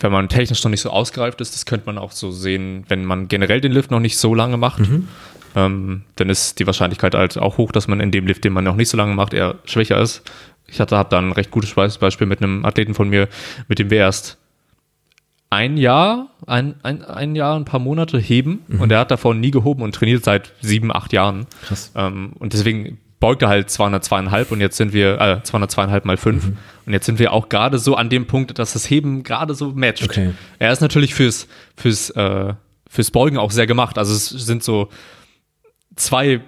S1: wenn man technisch noch nicht so ausgereift ist, das könnte man auch so sehen, wenn man generell den Lift noch nicht so lange macht, mhm. ähm, dann ist die Wahrscheinlichkeit halt auch hoch, dass man in dem Lift, den man noch nicht so lange macht, eher schwächer ist. Ich hatte, habe da ein recht gutes Beispiel mit einem Athleten von mir, mit dem wir erst ein Jahr, ein, ein, ein Jahr, ein paar Monate heben mhm. und er hat davon nie gehoben und trainiert seit sieben, acht Jahren. Krass. Ähm, und deswegen beugt er halt 202,5 und jetzt sind wir, äh, 202,5 mal 5 mhm. und jetzt sind wir auch gerade so an dem Punkt, dass das Heben gerade so matcht. Okay. Er ist natürlich fürs, fürs, äh, fürs Beugen auch sehr gemacht. Also es sind so zwei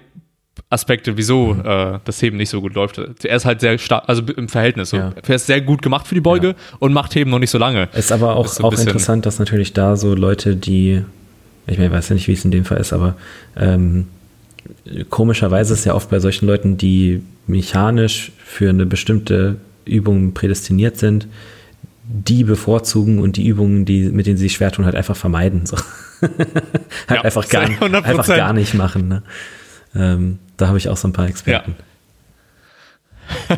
S1: Aspekte, wieso mhm. äh, das Heben nicht so gut läuft. Er ist halt sehr stark, also im Verhältnis. So. Ja. Er ist sehr gut gemacht für die Beuge ja. und macht Heben noch nicht so lange.
S2: Ist aber auch, ist so auch interessant, dass natürlich da so Leute, die, ich meine, ich weiß ja nicht, wie es in dem Fall ist, aber ähm, komischerweise ist ja oft bei solchen Leuten, die mechanisch für eine bestimmte Übung prädestiniert sind, die bevorzugen und die Übungen, die, mit denen sie sich schwer tun, halt einfach vermeiden. So. halt ja, einfach, gar, einfach gar nicht machen. Ne? Ähm, da habe ich auch so ein paar Experten.
S1: Ja.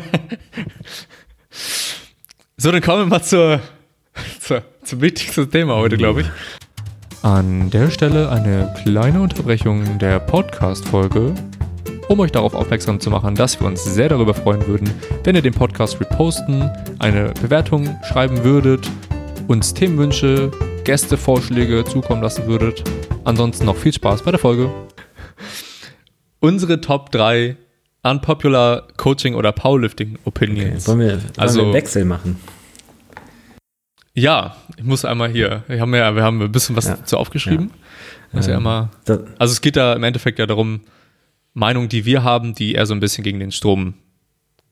S1: so, dann kommen wir mal zur, zur, zum wichtigsten Thema heute, glaube ich. An der Stelle eine kleine Unterbrechung der Podcast-Folge, um euch darauf aufmerksam zu machen, dass wir uns sehr darüber freuen würden, wenn ihr den Podcast reposten, eine Bewertung schreiben würdet, uns Themenwünsche, Gästevorschläge zukommen lassen würdet. Ansonsten noch viel Spaß bei der Folge unsere Top 3 unpopular Coaching oder Powerlifting Opinions.
S2: Okay. Wollen, wir, wollen also, wir einen Wechsel machen?
S1: Ja, ich muss einmal hier. Wir haben ja, wir haben ein bisschen was ja. zu aufgeschrieben. Ja. ja immer, also es geht da im Endeffekt ja darum, Meinungen, die wir haben, die eher so ein bisschen gegen den Strom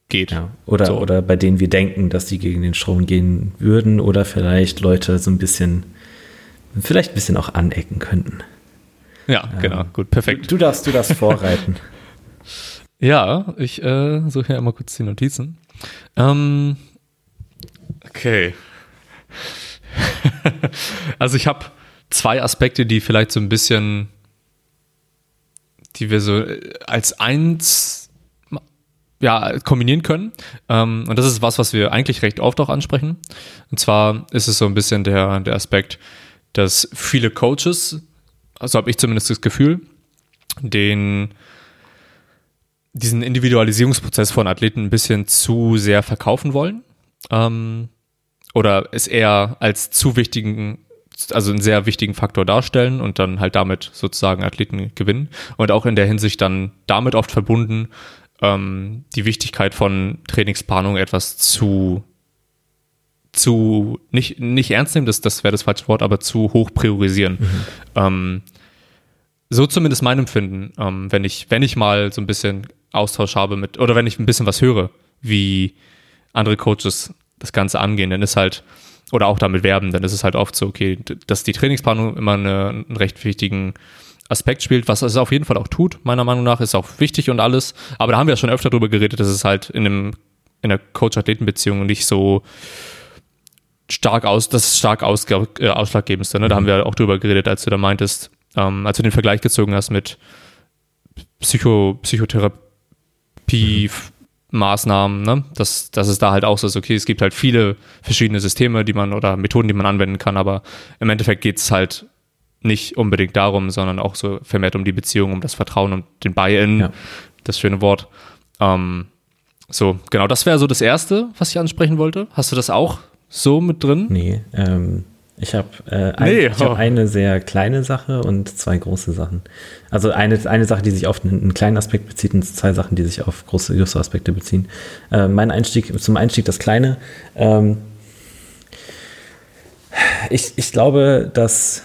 S1: geht. Ja.
S2: Oder, so. oder bei denen wir denken, dass die gegen den Strom gehen würden oder vielleicht Leute so ein bisschen, vielleicht ein bisschen auch anecken könnten.
S1: Ja, ähm, genau, gut, perfekt.
S2: Du darfst, du darfst vorreiten.
S1: ja, ich äh, suche ja immer kurz die Notizen. Ähm, okay. also ich habe zwei Aspekte, die vielleicht so ein bisschen, die wir so äh, als eins ja, kombinieren können. Ähm, und das ist was, was wir eigentlich recht oft auch ansprechen. Und zwar ist es so ein bisschen der, der Aspekt, dass viele Coaches also habe ich zumindest das Gefühl, den diesen Individualisierungsprozess von Athleten ein bisschen zu sehr verkaufen wollen. Ähm, oder es eher als zu wichtigen, also einen sehr wichtigen Faktor darstellen und dann halt damit sozusagen Athleten gewinnen. Und auch in der Hinsicht dann damit oft verbunden, ähm, die Wichtigkeit von Trainingsplanung etwas zu zu nicht, nicht ernst nehmen, das, das wäre das falsche Wort, aber zu hoch priorisieren. Mhm. Ähm, so zumindest mein Empfinden, ähm, wenn ich, wenn ich mal so ein bisschen Austausch habe mit, oder wenn ich ein bisschen was höre, wie andere Coaches das Ganze angehen, dann ist halt, oder auch damit werben, dann ist es halt oft so, okay, dass die Trainingsplanung immer eine, einen recht wichtigen Aspekt spielt, was es auf jeden Fall auch tut, meiner Meinung nach, ist auch wichtig und alles. Aber da haben wir ja schon öfter drüber geredet, dass es halt in einem in der Coach-Athleten-Beziehung nicht so stark aus, das ist stark aus, äh, ausschlaggebendste. Ne? Da haben mhm. wir auch drüber geredet, als du da meintest, ähm, als du den Vergleich gezogen hast mit Psycho, Psychotherapie, Maßnahmen, ne? dass, dass es da halt auch so ist, okay, es gibt halt viele verschiedene Systeme, die man oder Methoden, die man anwenden kann, aber im Endeffekt geht es halt nicht unbedingt darum, sondern auch so vermehrt um die Beziehung, um das Vertrauen und den Buy-in, ja. das schöne Wort. Ähm, so, genau, das wäre so das Erste, was ich ansprechen wollte. Hast du das auch so mit drin?
S2: Nee, ähm, ich habe äh, ein, nee, oh. hab eine sehr kleine Sache und zwei große Sachen. Also eine, eine Sache, die sich auf einen, einen kleinen Aspekt bezieht und zwei Sachen, die sich auf große, größere Aspekte beziehen. Äh, mein Einstieg, zum Einstieg das Kleine. Ähm, ich, ich glaube, dass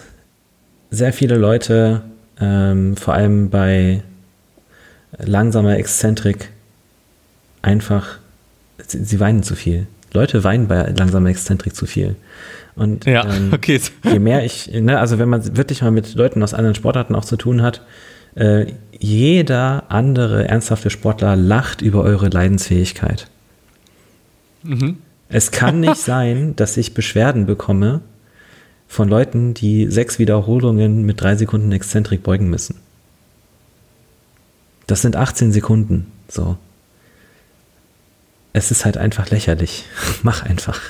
S2: sehr viele Leute, ähm, vor allem bei langsamer Exzentrik, einfach, sie, sie weinen zu viel. Leute weinen bei langsamer Exzentrik zu viel. Und ja, ähm, okay. je mehr ich, ne, also wenn man wirklich mal mit Leuten aus anderen Sportarten auch zu tun hat, äh, jeder andere ernsthafte Sportler lacht über eure Leidensfähigkeit. Mhm. Es kann nicht sein, dass ich Beschwerden bekomme von Leuten, die sechs Wiederholungen mit drei Sekunden Exzentrik beugen müssen. Das sind 18 Sekunden. So. Es ist halt einfach lächerlich. Mach einfach.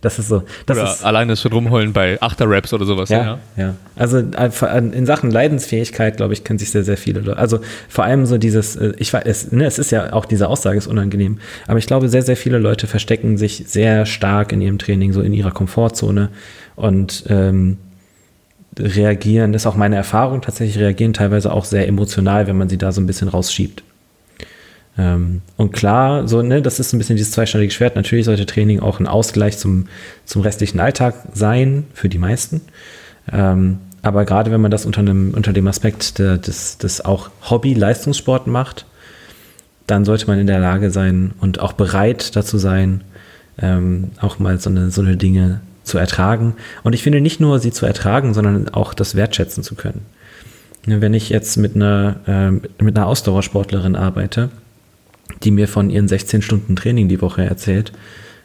S2: Das ist so. Das
S1: oder
S2: ist,
S1: alleine schon rumheulen bei Achter-Raps oder sowas.
S2: Ja, ja, ja. Also äh, in Sachen Leidensfähigkeit, glaube ich, kennen sich sehr, sehr viele Leute. Also vor allem so dieses, äh, ich weiß, es, ne, es ist ja auch diese Aussage ist unangenehm, aber ich glaube, sehr, sehr viele Leute verstecken sich sehr stark in ihrem Training, so in ihrer Komfortzone und ähm, reagieren, das ist auch meine Erfahrung, tatsächlich reagieren teilweise auch sehr emotional, wenn man sie da so ein bisschen rausschiebt. Ähm, und klar, so, ne, das ist ein bisschen dieses zweischneidige Schwert. Natürlich sollte Training auch ein Ausgleich zum, zum restlichen Alltag sein, für die meisten. Ähm, aber gerade wenn man das unter, einem, unter dem Aspekt des, des auch Hobby-Leistungssport macht, dann sollte man in der Lage sein und auch bereit dazu sein, ähm, auch mal so eine, so eine Dinge zu ertragen. Und ich finde nicht nur sie zu ertragen, sondern auch das wertschätzen zu können. Wenn ich jetzt mit einer, äh, mit einer Ausdauersportlerin arbeite, die mir von ihren 16 Stunden Training die Woche erzählt,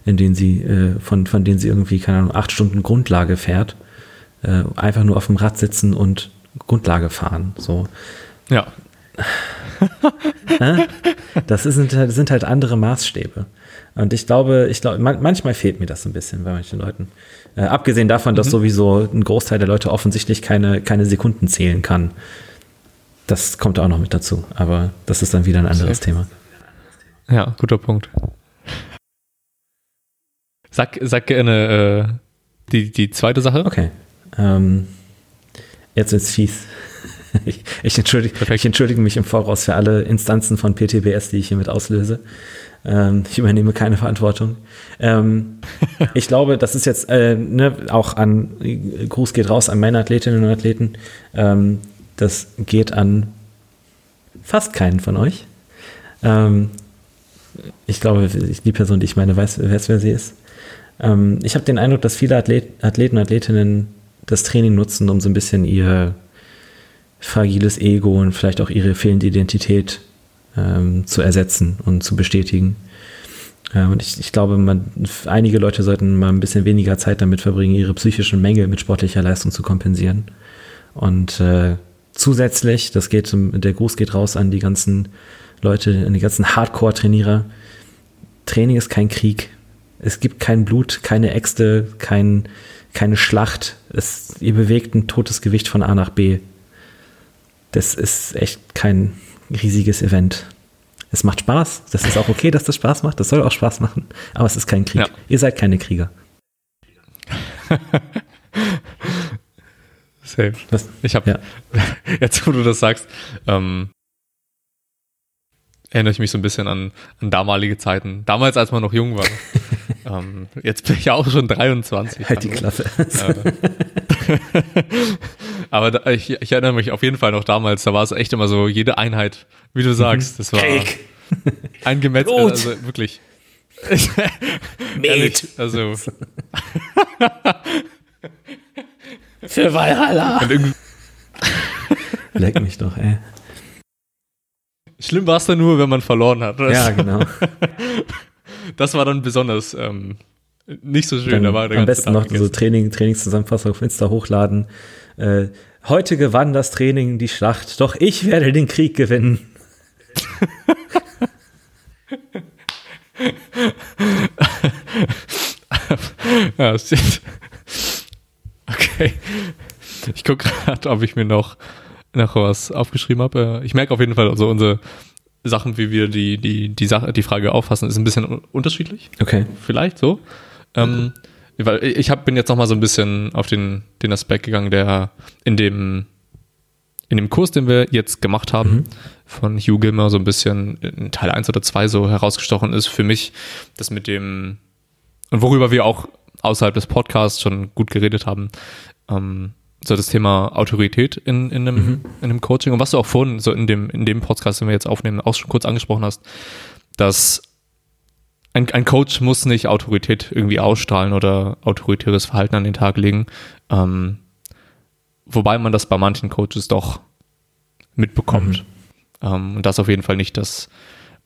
S2: in denen sie, äh, von, von denen sie irgendwie, keine Ahnung, acht Stunden Grundlage fährt, äh, einfach nur auf dem Rad sitzen und Grundlage fahren. So.
S1: Ja.
S2: das ist, sind halt andere Maßstäbe. Und ich glaube, ich glaube, manchmal fehlt mir das ein bisschen bei manchen Leuten. Äh, abgesehen davon, dass mhm. sowieso ein Großteil der Leute offensichtlich keine, keine Sekunden zählen kann. Das kommt auch noch mit dazu. Aber das ist dann wieder ein anderes okay. Thema.
S1: Ja, guter Punkt. Sag, sag gerne äh, die, die zweite Sache.
S2: Okay. Ähm, jetzt wird's fies. Ich, ich, entschuldige, ich, entschuldige, mich im Voraus für alle Instanzen von PTBS, die ich hiermit auslöse. Ähm, ich übernehme keine Verantwortung. Ähm, ich glaube, das ist jetzt äh, ne, auch an, Gruß geht raus an meine Athletinnen und Athleten. Ähm, das geht an fast keinen von euch. Ich glaube, die Person, die ich meine, weiß, weiß wer sie ist. Ähm, ich habe den Eindruck, dass viele Athlet, Athleten und Athletinnen das Training nutzen, um so ein bisschen ihr fragiles Ego und vielleicht auch ihre fehlende Identität ähm, zu ersetzen und zu bestätigen. Äh, und ich, ich glaube, man, einige Leute sollten mal ein bisschen weniger Zeit damit verbringen, ihre psychischen Mängel mit sportlicher Leistung zu kompensieren. Und äh, zusätzlich, das geht, der Gruß geht raus an die ganzen Leute, an die ganzen Hardcore-Trainierer. Training ist kein Krieg. Es gibt kein Blut, keine Äxte, kein, keine Schlacht. Es, ihr bewegt ein totes Gewicht von A nach B. Das ist echt kein riesiges Event. Es macht Spaß. Das ist auch okay, dass das Spaß macht. Das soll auch Spaß machen. Aber es ist kein Krieg. Ja. Ihr seid keine Krieger.
S1: Safe. Was? Ich habe, ja. jetzt wo du das sagst, ähm, erinnere ich mich so ein bisschen an, an damalige Zeiten. Damals, als man noch jung war. ähm, jetzt bin ich auch schon 23.
S2: Halt die Klappe.
S1: aber da, ich, ich, erinnere mich auf jeden Fall noch damals, da war es echt immer so, jede Einheit, wie du sagst, das war Cake. ein Gemetzel, also wirklich.
S2: Ehrlich,
S1: also.
S2: Für Valhalla. Leck mich doch, ey.
S1: Schlimm war es dann nur, wenn man verloren hat.
S2: Ja, genau.
S1: Das war dann besonders ähm, nicht so schön.
S2: Dann am besten
S1: Tag
S2: noch so. Training, Trainingszusammenfassung auf Insta hochladen. Äh, heute gewann das Training die Schlacht, doch ich werde den Krieg gewinnen.
S1: ja, shit. Okay. Ich gucke gerade, ob ich mir noch, noch was aufgeschrieben habe. Ich merke auf jeden Fall, also unsere Sachen, wie wir die, die, die, Sache, die Frage auffassen, ist ein bisschen un- unterschiedlich.
S2: Okay.
S1: Vielleicht so. Ähm, weil ich hab, bin jetzt noch mal so ein bisschen auf den, den Aspekt gegangen, der in dem, in dem Kurs, den wir jetzt gemacht haben, von Hugh Gilmer so ein bisschen in Teil 1 oder 2 so herausgestochen ist für mich, das mit dem, und worüber wir auch außerhalb des Podcasts schon gut geredet haben, ähm, so das Thema Autorität in, in, einem, in einem Coaching und was du auch vorhin so in dem, in dem Podcast, den wir jetzt aufnehmen, auch schon kurz angesprochen hast, dass ein, ein Coach muss nicht Autorität irgendwie ausstrahlen oder autoritäres Verhalten an den Tag legen. Ähm, wobei man das bei manchen Coaches doch mitbekommt. Ähm, und das auf jeden Fall nicht das,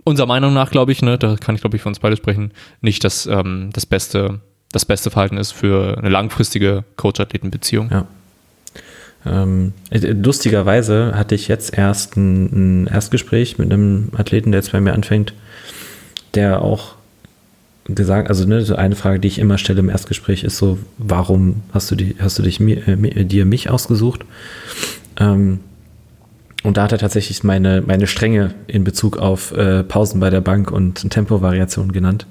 S1: unserer Meinung nach, glaube ich, ne, da kann ich, glaube ich, für uns beide sprechen, nicht das, ähm, das beste, das beste Verhalten ist für eine langfristige Coach-Athleten-Beziehung.
S2: Ja. Ähm, äh, lustigerweise hatte ich jetzt erst ein, ein Erstgespräch mit einem Athleten, der jetzt bei mir anfängt, der auch gesagt, also ne, eine Frage, die ich immer stelle im Erstgespräch, ist so, warum hast du die, hast du dich mir, äh, mir- dir mich ausgesucht? Ähm, und da hat er tatsächlich meine, meine Strenge in Bezug auf äh, Pausen bei der Bank und Tempovariationen genannt.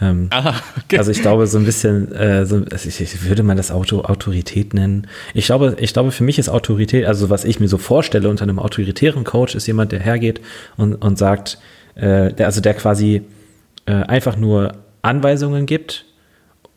S2: Ähm,
S1: Aha, okay.
S2: also ich glaube so ein bisschen, äh, so, also ich, ich würde man das Auto Autorität nennen. Ich glaube, ich glaube für mich ist Autorität, also was ich mir so vorstelle unter einem autoritären Coach, ist jemand, der hergeht und, und sagt, äh, der, also der quasi äh, einfach nur Anweisungen gibt,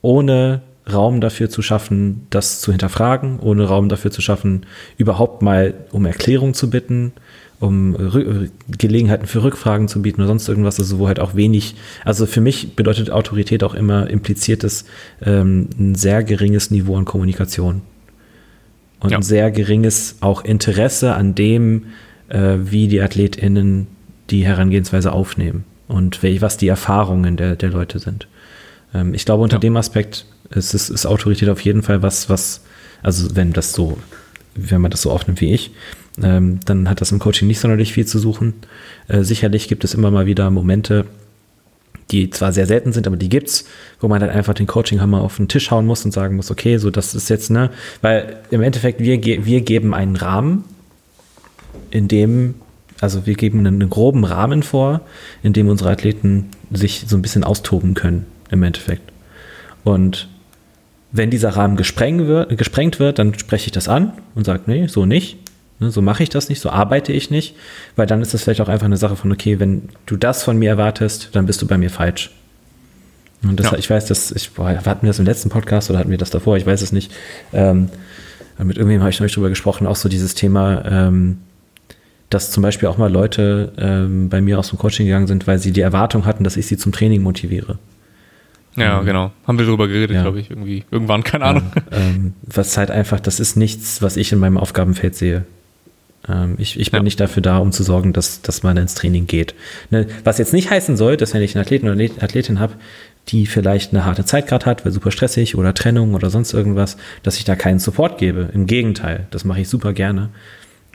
S2: ohne Raum dafür zu schaffen, das zu hinterfragen, ohne Raum dafür zu schaffen, überhaupt mal um Erklärung zu bitten, um Rü Gelegenheiten für Rückfragen zu bieten oder sonst irgendwas, also wo halt auch wenig, also für mich bedeutet Autorität auch immer impliziertes ähm, ein sehr geringes Niveau an Kommunikation und
S1: Ja.
S2: ein sehr geringes auch Interesse an dem, äh, wie die AthletInnen die Herangehensweise aufnehmen und was die Erfahrungen der, der Leute sind. Ähm, ich glaube, unter
S1: Ja.
S2: dem Aspekt ist, ist, ist Autorität auf jeden Fall was, was, also wenn das so, wenn man das so aufnimmt wie ich, ähm, dann hat das im Coaching nicht sonderlich viel zu suchen. Äh, sicherlich gibt es immer mal wieder Momente, die zwar sehr selten sind, aber die gibt's, wo man dann einfach den Coachinghammer auf den Tisch hauen muss und sagen muss, okay, so das ist jetzt, ne, weil im Endeffekt wir, ge wir geben einen Rahmen, in dem, also wir geben einen, einen groben Rahmen vor, in dem unsere Athleten sich so ein bisschen austoben können, im Endeffekt. Und wenn dieser Rahmen gesprengt wird, gesprengt wird, dann spreche ich das an und sage, nee, so nicht. Ne, So mache ich das nicht, so arbeite ich nicht, weil dann ist das vielleicht auch einfach eine Sache von, okay, wenn du das von mir erwartest, dann bist du bei mir falsch. Und das,
S1: Ja.
S2: ich weiß, dass ich, boah, hatten wir das im letzten Podcast oder hatten wir das davor, ich weiß es nicht. Ähm, mit irgendjemandem habe ich neulich drüber gesprochen, auch so dieses Thema, ähm, dass zum Beispiel auch mal Leute ähm, bei mir aus dem Coaching gegangen sind, weil sie die Erwartung hatten, dass ich sie zum Training motiviere.
S1: ja, genau. Haben wir darüber geredet,
S2: Ja.
S1: glaube ich, irgendwie. Irgendwann, keine Ahnung.
S2: ähm, was halt einfach, das ist nichts, was ich in meinem Aufgabenfeld sehe. Ähm, ich, ich bin
S1: Ja.
S2: nicht dafür da, um zu sorgen, dass, dass man ins Training geht. Ne? Was jetzt nicht heißen soll, dass wenn ich einen Athleten oder eine Athletin habe, die vielleicht eine harte Zeit gerade hat, weil super stressig oder Trennung oder sonst irgendwas, dass ich da keinen Support gebe. Im Gegenteil, das mache ich super gerne.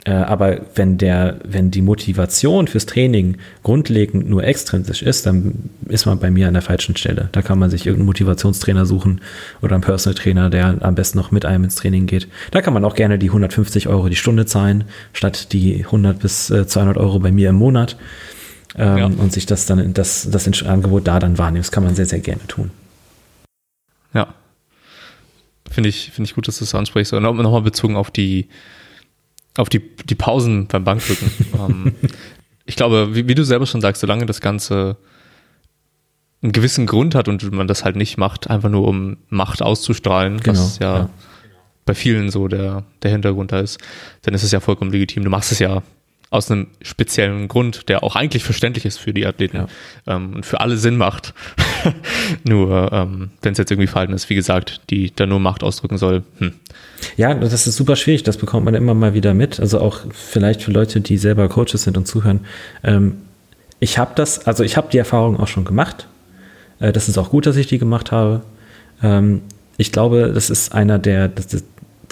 S2: Äh, aber wenn der, wenn die Motivation fürs Training grundlegend nur extrinsisch ist, dann ist man bei mir an der falschen Stelle. Da kann man sich irgendeinen Motivationstrainer suchen oder einen Personal Trainer, der am besten noch mit einem ins Training geht. Da kann man auch gerne die 150 Euro die Stunde zahlen, statt die 100 bis äh, 200 Euro bei mir im Monat. Ähm,
S1: Ja.
S2: Und sich das dann, das, das Angebot da dann wahrnehmen. Das kann man sehr, sehr gerne tun.
S1: Ja. Finde ich, finde ich gut, dass du das ansprichst. Und nochmal bezogen auf die, auf die, die Pausen beim Bankdrücken. ähm, ich glaube, wie, wie du selber schon sagst, solange das Ganze einen gewissen Grund hat und man das halt nicht macht, einfach nur um Macht auszustrahlen, was
S2: Genau,
S1: ja,
S2: ja.
S1: bei vielen so der, der Hintergrund da ist, dann ist es ja vollkommen legitim. Du machst es ja aus einem speziellen Grund, der auch eigentlich verständlich ist für die Athleten
S2: Ja.
S1: ähm, und für alle Sinn macht. nur, ähm, wenn es jetzt irgendwie Verhalten ist, wie gesagt, die da nur Macht ausdrücken soll. Hm.
S2: Ja, das ist super schwierig, das bekommt man immer mal wieder mit. Also auch vielleicht für Leute, die selber Coaches sind und zuhören. Ähm, ich habe das, also ich habe die Erfahrung auch schon gemacht. Äh, das ist auch gut, dass ich die gemacht habe. Ähm, ich glaube, das ist einer der, das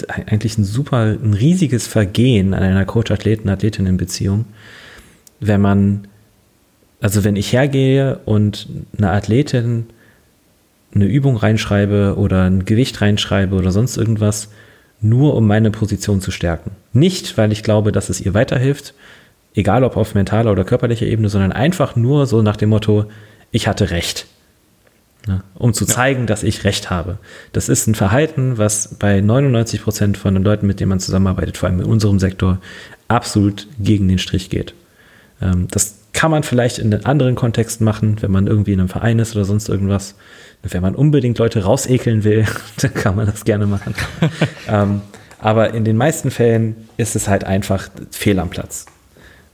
S2: eigentlich ein super, ein riesiges Vergehen an einer Coach-Athleten-Athletinnen-Beziehung, wenn man, also wenn ich hergehe und eine Athletin eine Übung reinschreibe oder ein Gewicht reinschreibe oder sonst irgendwas, nur um meine Position zu stärken. Nicht, weil ich glaube, dass es ihr weiterhilft, egal ob auf mentaler oder körperlicher Ebene, sondern einfach nur so nach dem Motto, ich hatte recht. Ne? Um zu zeigen, dass ich recht habe. Das ist ein Verhalten, was bei 99 Prozent von den Leuten, mit denen man zusammenarbeitet, vor allem in unserem Sektor, absolut gegen den Strich geht. Ähm, das kann man vielleicht in den anderen Kontexten machen, wenn man irgendwie in einem Verein ist oder sonst irgendwas. Wenn man unbedingt Leute rausekeln will, dann kann man das gerne machen. ähm, aber in den meisten Fällen ist es halt einfach fehl am Platz.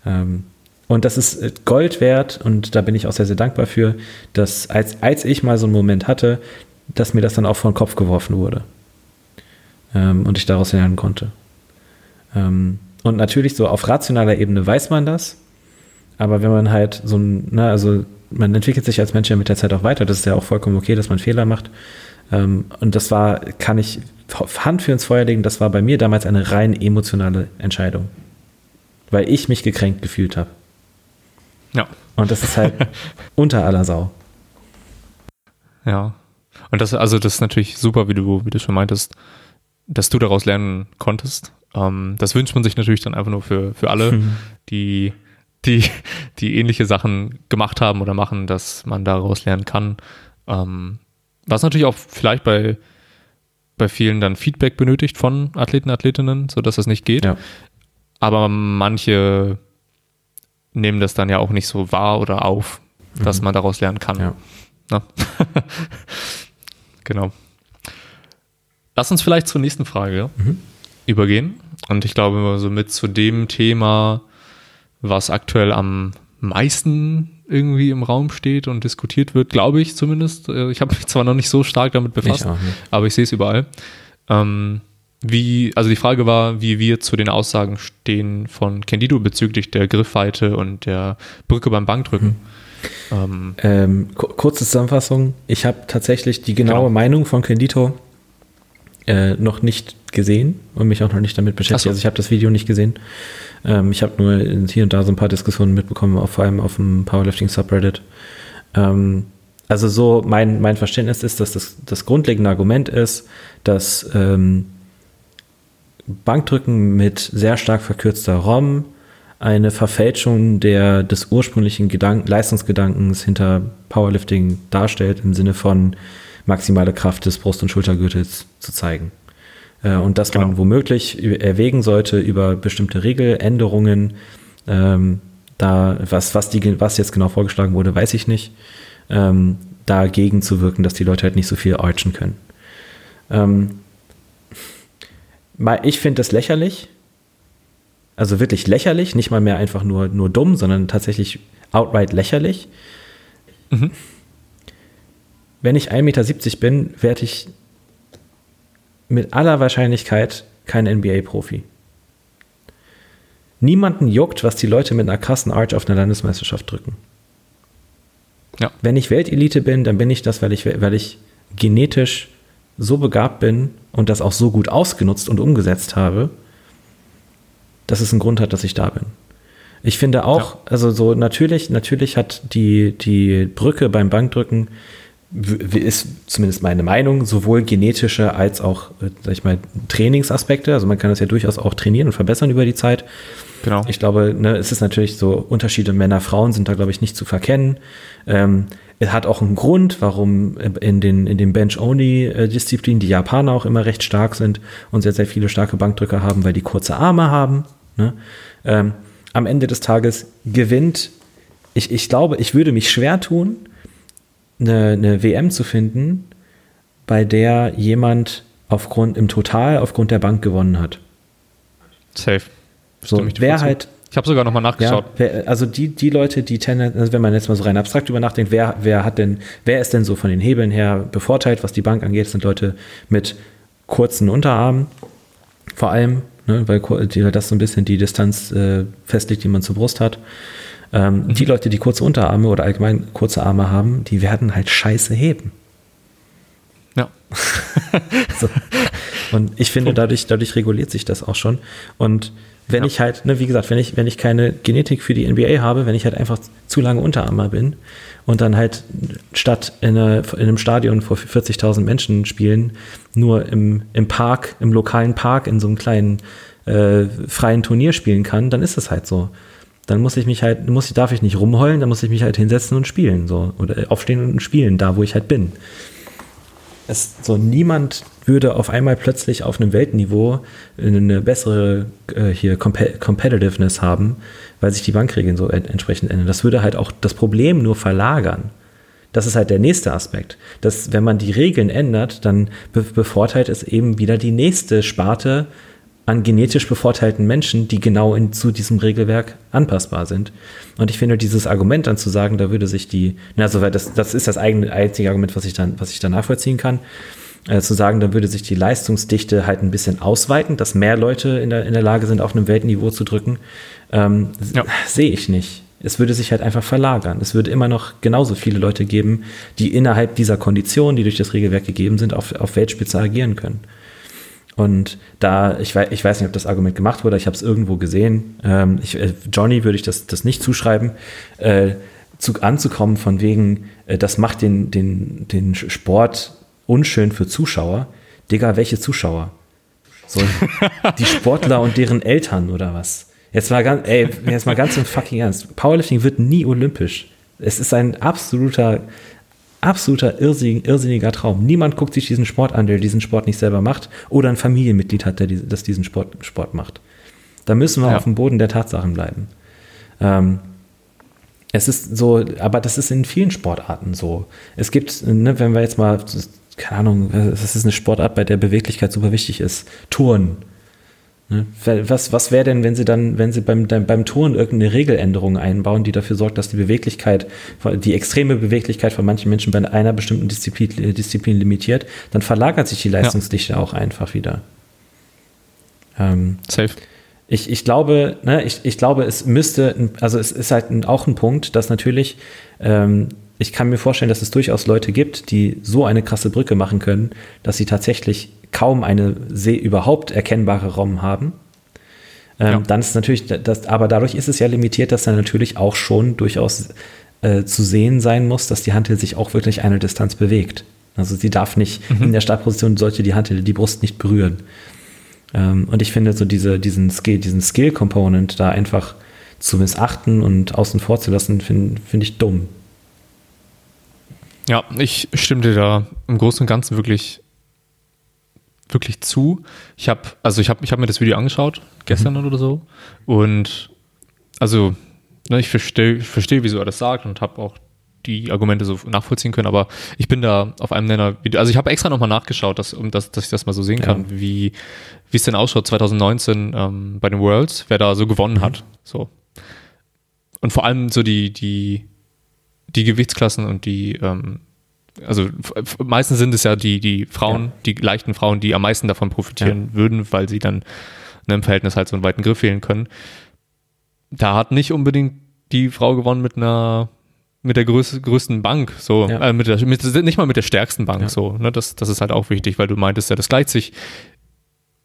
S2: Ähm, und das ist äh, Gold wert und da bin ich auch sehr, sehr dankbar für, dass als, als ich mal so einen Moment hatte, dass mir das dann auch vor den Kopf geworfen wurde. Ähm, und ich daraus lernen konnte. Ähm, und natürlich so auf rationaler Ebene weiß man das, aber wenn man halt so ein, na, also man entwickelt sich als Mensch ja mit der Zeit auch weiter, das ist ja auch vollkommen okay, dass man Fehler macht. Ähm, und das war, kann ich Hand für ins Feuer legen, das war bei mir damals eine rein emotionale Entscheidung. Weil ich mich gekränkt gefühlt habe.
S1: Ja.
S2: Und das ist halt unter aller Sau.
S1: Ja. Und das, also das ist natürlich super, wie du, wie du schon meintest, dass du daraus lernen konntest. Ähm, das wünscht man sich natürlich dann einfach nur für, für alle,
S2: Mhm.
S1: die, die, die ähnliche Sachen gemacht haben oder machen, dass man daraus lernen kann. Ähm, was natürlich auch vielleicht bei, bei vielen dann Feedback benötigt von Athleten, Athletinnen, sodass das nicht geht.
S2: Ja.
S1: Aber manche nehmen das dann ja auch nicht so wahr oder auf, dass man daraus lernen kann.
S2: Ja.
S1: Ne? genau. Lass uns vielleicht zur nächsten Frage übergehen. Und ich glaube, somit zu dem Thema, was aktuell am meisten irgendwie im Raum steht und diskutiert wird, glaube ich zumindest. Äh, Ich habe mich zwar noch nicht so stark damit befasst,
S2: Ich
S1: aber ich sehe es überall. Ähm, wie, also die Frage war, wie wir zu den Aussagen stehen von Candido bezüglich der Griffweite und der Brücke beim Bankdrücken. Ähm,
S2: Ähm, ku- kurze Zusammenfassung. Ich habe tatsächlich die genaue
S1: Genau.
S2: Meinung von Kendito äh, noch nicht gesehen und mich auch noch nicht damit beschäftigt.
S1: So.
S2: Also ich habe das Video nicht gesehen. Ähm, ich habe nur hier und da so ein paar Diskussionen mitbekommen, auch vor allem auf dem Powerlifting Subreddit. Ähm, also so mein, mein Verständnis ist, dass das, das grundlegende Argument ist, dass ähm, Bankdrücken mit sehr stark verkürzter ROM eine Verfälschung der, des ursprünglichen Gedanken, Leistungsgedankens hinter Powerlifting darstellt, im Sinne von maximale Kraft des Brust- und Schultergürtels zu zeigen. Äh, und dass man
S1: Genau.
S2: womöglich ü- erwägen sollte, über bestimmte Regeländerungen, ähm, da, was, was, die, was jetzt genau vorgeschlagen wurde, weiß ich nicht, ähm, dagegen zu wirken, dass die Leute halt nicht so viel archen können. Ähm, ich finde das lächerlich. Also wirklich lächerlich, nicht mal mehr einfach nur, nur dumm, sondern tatsächlich outright lächerlich.
S1: Mhm.
S2: Wenn ich 1,70 Meter bin, werde ich mit aller Wahrscheinlichkeit kein NBA-Profi. Niemanden juckt, was die Leute mit einer krassen Arch auf einer Landesmeisterschaft drücken.
S1: Ja.
S2: Wenn ich Weltelite bin, dann bin ich das, weil ich, weil ich genetisch so begabt bin und das auch so gut ausgenutzt und umgesetzt habe, dass es einen Grund hat, dass ich da bin. Ich finde auch, also so natürlich, natürlich hat die, die Brücke beim Bankdrücken, ist zumindest meine Meinung, sowohl genetische als auch, äh, sag ich mal, Trainingsaspekte. Also man kann das ja durchaus auch trainieren und verbessern über die Zeit.
S1: genau.
S2: Ich glaube, ne, es ist natürlich so, Unterschiede Männer, Frauen sind da, glaube ich, nicht zu verkennen. Ähm, es hat auch einen Grund, warum in den, in den Bench-Only-Disziplinen die Japaner auch immer recht stark sind und sehr, sehr viele starke Bankdrücker haben, weil die kurze Arme haben. Ne? Ähm, am Ende des Tages gewinnt, ich, ich glaube, ich würde mich schwer tun, eine, eine WM zu finden, bei der jemand aufgrund im Total aufgrund der Bank gewonnen hat.
S1: Safe.
S2: So, wer halt
S1: Ich habe sogar nochmal nachgeschaut.
S2: Ja, wer, also die, die Leute, die tendenziell, also wenn man jetzt mal so rein abstrakt über nachdenkt, wer, wer hat denn, wer ist denn so von den Hebeln her bevorteilt, was die Bank angeht, sind Leute mit kurzen Unterarmen, vor allem, ne, weil das so ein bisschen die Distanz äh, festlegt, die man zur Brust hat. Ähm, mhm. Die Leute, die kurze Unterarme oder allgemein kurze Arme haben, die werden halt scheiße heben.
S1: Ja.
S2: so. Und ich finde, dadurch, dadurch reguliert sich das auch schon. Und wenn ja. ich halt, ne, wie gesagt, wenn ich, wenn ich keine Genetik für die NBA habe, wenn ich halt einfach zu lange Unterarmer bin und dann halt statt in, eine, in einem Stadion vor 40.000 Menschen spielen, nur im, im Park, im lokalen Park in so einem kleinen äh, freien Turnier spielen kann, dann ist das halt so. Dann muss ich mich halt, muss ich, darf ich nicht rumheulen, dann muss ich mich halt hinsetzen und spielen, so. Oder aufstehen und spielen, da wo ich halt bin es so niemand würde auf einmal plötzlich auf einem Weltniveau eine bessere äh, hier Comp Competitiveness haben, weil sich die Bankregeln so ent entsprechend ändern. Das würde halt auch das Problem nur verlagern. Das ist halt der nächste Aspekt. Dass, wenn man die Regeln ändert, dann be bevorteilt es eben wieder die nächste Sparte an genetisch bevorteilten Menschen, die genau in, zu diesem Regelwerk anpassbar sind. Und ich finde dieses Argument dann zu sagen, da würde sich die, also das, das ist das eigene, einzige Argument, was ich dann, was ich dann nachvollziehen kann, äh, zu sagen, da würde sich die Leistungsdichte halt ein bisschen ausweiten, dass mehr Leute in der, in der Lage sind, auf einem Weltniveau zu drücken, ähm, ja. sehe ich nicht. Es würde sich halt einfach verlagern. Es würde immer noch genauso viele Leute geben, die innerhalb dieser Konditionen, die durch das Regelwerk gegeben sind, auf, auf Weltspitze agieren können. Und da, ich weiß, ich weiß nicht, ob das Argument gemacht wurde, ich habe es irgendwo gesehen. Ähm, ich, äh, Johnny würde ich das, das nicht zuschreiben, äh, zu, anzukommen von wegen, äh, das macht den, den, den Sport unschön für Zuschauer. Digga, welche Zuschauer? So, die Sportler und deren Eltern oder was? Jetzt mal ganz, ey, jetzt mal ganz im fucking Ernst. Powerlifting wird nie olympisch. Es ist ein absoluter absoluter irrsinnig, irrsinniger Traum. Niemand guckt sich diesen Sport an, der diesen Sport nicht selber macht oder ein Familienmitglied hat, der das diesen Sport, Sport macht. Da müssen wir ja. auf dem Boden der Tatsachen bleiben. Ähm, es ist so, aber das ist in vielen Sportarten so. Es gibt, ne, wenn wir jetzt mal, keine Ahnung, das ist eine Sportart, bei der Beweglichkeit super wichtig ist. Touren. Ne? Was, was wäre denn, wenn Sie dann, wenn Sie beim, beim Touren irgendeine Regeländerung einbauen, die dafür sorgt, dass die Beweglichkeit, die extreme Beweglichkeit von manchen Menschen bei einer bestimmten Disziplin, Disziplin limitiert, dann verlagert sich die Leistungsdichte ja. auch einfach wieder. Ähm, Safe. Ich, ich glaube, ne, ich, ich glaube, es müsste, also es ist halt auch ein Punkt, dass natürlich, ähm, ich kann mir vorstellen, dass es durchaus Leute gibt, die so eine krasse Brücke machen können, dass sie tatsächlich kaum eine überhaupt erkennbare ROM haben. Ähm, ja. Dann ist natürlich, das, aber dadurch ist es ja limitiert, dass dann natürlich auch schon durchaus äh, zu sehen sein muss, dass die Hantel sich auch wirklich eine Distanz bewegt. Also sie darf nicht mhm. in der Startposition sollte die Hantel die Brust nicht berühren. Ähm, und ich finde so diese, diesen Skill, diesen Skill-Component da einfach zu missachten und außen vor zu lassen, finde find ich dumm.
S1: Ja, ich stimme dir da im Großen und Ganzen wirklich wirklich zu. Ich habe, also ich habe ich hab mir das Video angeschaut, gestern mhm. oder so. Und also, ne, ich verstehe, ich verstehe, wieso er das sagt und habe auch die Argumente so nachvollziehen können, aber ich bin da auf einem Nenner, also ich habe extra nochmal nachgeschaut, dass, um das, dass ich das mal so sehen kann, ja. wie wie es denn ausschaut 2019 ähm, bei den Worlds, wer da so gewonnen mhm. hat. So. Und vor allem so die, die, die Gewichtsklassen und die ähm, also meistens sind es ja die, die Frauen, ja. die leichten Frauen, die am meisten davon profitieren ja. würden, weil sie dann ne, im Verhältnis halt so einen weiten Griff wählen können. Da hat nicht unbedingt die Frau gewonnen mit einer mit der größ, größten Bank, so, ja. äh, mit der, mit, nicht mal mit der stärksten Bank, so, ne, das, das ist halt auch wichtig, weil du meintest ja, das gleicht sich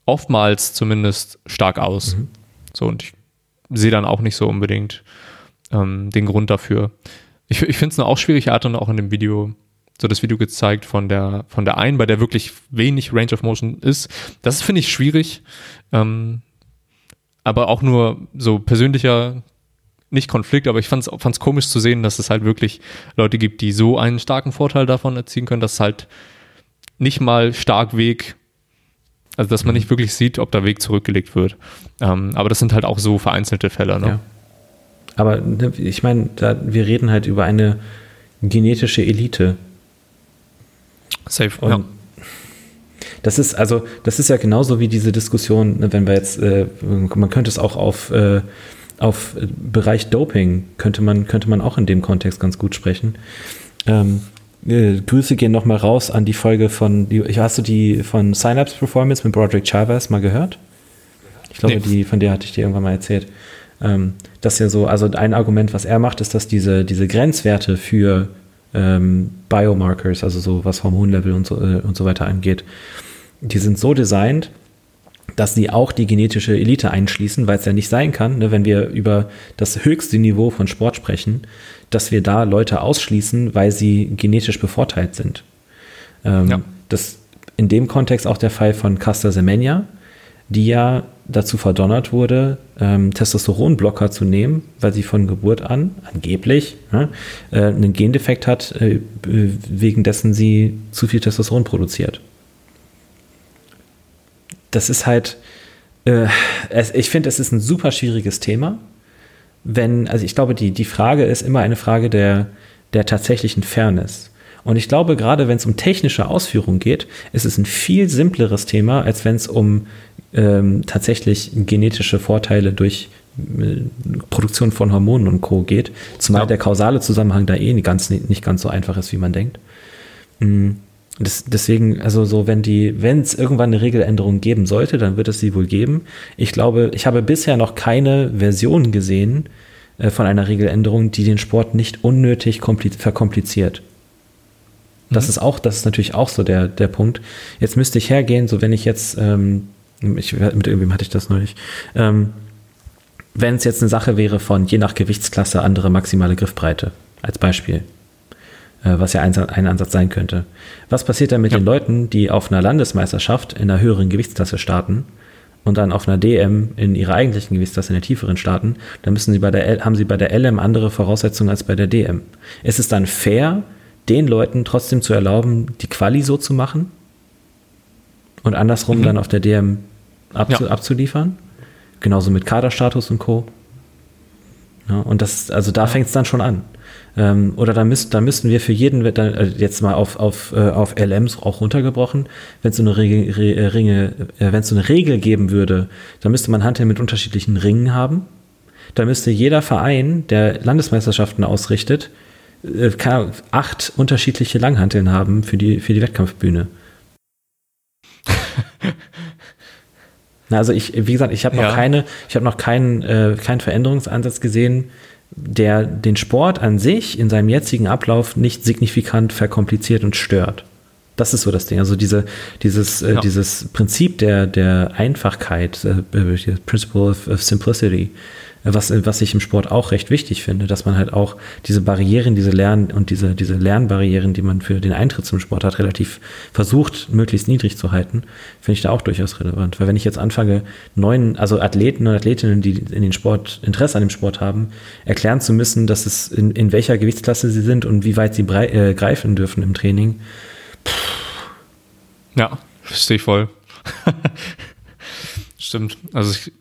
S1: oftmals zumindest stark aus. Mhm. So, und ich sehe dann auch nicht so unbedingt ähm, den Grund dafür. Ich, ich finde es auch schwierig, er hat dann auch in dem Video so das Video gezeigt von der, von der einen, bei der wirklich wenig Range of Motion ist. Das finde ich schwierig. Ähm, aber auch nur so persönlicher, nicht Konflikt, aber ich fand es komisch zu sehen, dass es halt wirklich Leute gibt, die so einen starken Vorteil davon erzielen können, dass halt nicht mal stark Weg, also dass man nicht wirklich sieht, ob der Weg zurückgelegt wird. Ähm, aber das sind halt auch so vereinzelte Fälle. Ne? Ja.
S2: Aber ne, ich meine, wir reden halt über eine genetische Elite.
S1: Safe,
S2: und ja. Das ist also, das ist ja genauso wie diese Diskussion, ne, wenn wir jetzt, äh, man könnte es auch auf, äh, auf Bereich Doping könnte man, könnte man auch in dem Kontext ganz gut sprechen. Ähm, äh, Grüße gehen nochmal raus an die Folge von, die, hast du die von Synapse Performance mit Broderick Chavez mal gehört? Ich glaube, nee. die, von der hatte ich dir irgendwann mal erzählt. Ähm, das ja so, also ein Argument, was er macht, ist, dass diese, diese Grenzwerte für ähm, Biomarkers, also so was Hormonlevel und so, äh, und so weiter angeht, die sind so designt, dass sie auch die genetische Elite einschließen, weil es ja nicht sein kann, ne, wenn wir über das höchste Niveau von Sport sprechen, dass wir da Leute ausschließen, weil sie genetisch bevorteilt sind. Ähm, ja. Das in dem Kontext auch der Fall von Caster Semenya, die ja dazu verdonnert wurde, ähm, Testosteronblocker zu nehmen, weil sie von Geburt an angeblich ne, äh, einen Gendefekt hat, äh, wegen dessen sie zu viel Testosteron produziert. Das ist halt, äh, es, ich finde, es ist ein super schwieriges Thema. Wenn, also ich glaube, die, die Frage ist immer eine Frage der, der tatsächlichen Fairness. Und ich glaube, gerade wenn es um technische Ausführung geht, ist es ein viel simpleres Thema, als wenn es um ähm, tatsächlich genetische Vorteile durch äh, Produktion von Hormonen und Co. geht. Zumal ja. der kausale Zusammenhang da eh nicht ganz, nicht ganz so einfach ist, wie man denkt. Mhm. Das, deswegen, also so, wenn die, wenn es irgendwann eine Regeländerung geben sollte, dann wird es sie wohl geben. Ich glaube, ich habe bisher noch keine Version gesehen äh, von einer Regeländerung, die den Sport nicht unnötig verkompliziert. Das mhm. ist auch, das ist natürlich auch so der, der Punkt. Jetzt müsste ich hergehen, so wenn ich jetzt ähm, ich, mit irgendwem hatte ich das neulich. Ähm, wenn es jetzt eine Sache wäre von je nach Gewichtsklasse andere maximale Griffbreite, als Beispiel, äh, was ja ein, ein, Ansatz sein könnte. Was passiert dann mit ja. den Leuten, die auf einer Landesmeisterschaft in einer höheren Gewichtsklasse starten und dann auf einer DM in ihrer eigentlichen Gewichtsklasse in der tieferen starten? Dann müssen sie bei der L, haben sie bei der LM andere Voraussetzungen als bei der DM. Ist es dann fair, den Leuten trotzdem zu erlauben, die Quali so zu machen? Und andersrum mhm. dann auf der DM abzu, ja. abzuliefern. Genauso mit Kaderstatus und Co. Ja, und das, also da fängt es dann schon an. Ähm, oder da, müsst, da müssten wir für jeden, äh, jetzt mal auf, auf, äh, auf LMs auch runtergebrochen, wenn es so eine Regel, Re, äh, Ringe, wenn es so eine Regel geben würde, dann müsste man Handel mit unterschiedlichen Ringen haben. Da müsste jeder Verein, der Landesmeisterschaften ausrichtet, acht unterschiedliche Langhanteln haben für die, für die Wettkampfbühne. Also ich, wie gesagt, ich habe noch ja. keine, ich habe noch keinen, äh, keinen Veränderungsansatz gesehen, der den Sport an sich in seinem jetzigen Ablauf nicht signifikant verkompliziert und stört. Das ist so das Ding. Also diese, dieses, äh, ja. dieses Prinzip der, der Einfachkeit, äh, Principle of, of Simplicity, was, was ich im Sport auch recht wichtig finde, dass man halt auch diese Barrieren, diese Lern- und diese, diese Lernbarrieren, die man für den Eintritt zum Sport hat, relativ versucht, möglichst niedrig zu halten, finde ich da auch durchaus relevant. Weil wenn ich jetzt anfange, neuen, also Athleten und Athletinnen, die in den Sport, Interesse an dem Sport haben, erklären zu müssen, dass es in, in welcher Gewichtsklasse sie sind und wie weit sie brei, äh, greifen dürfen im Training.
S1: Ja, verstehe ich voll. Stimmt. Also ich,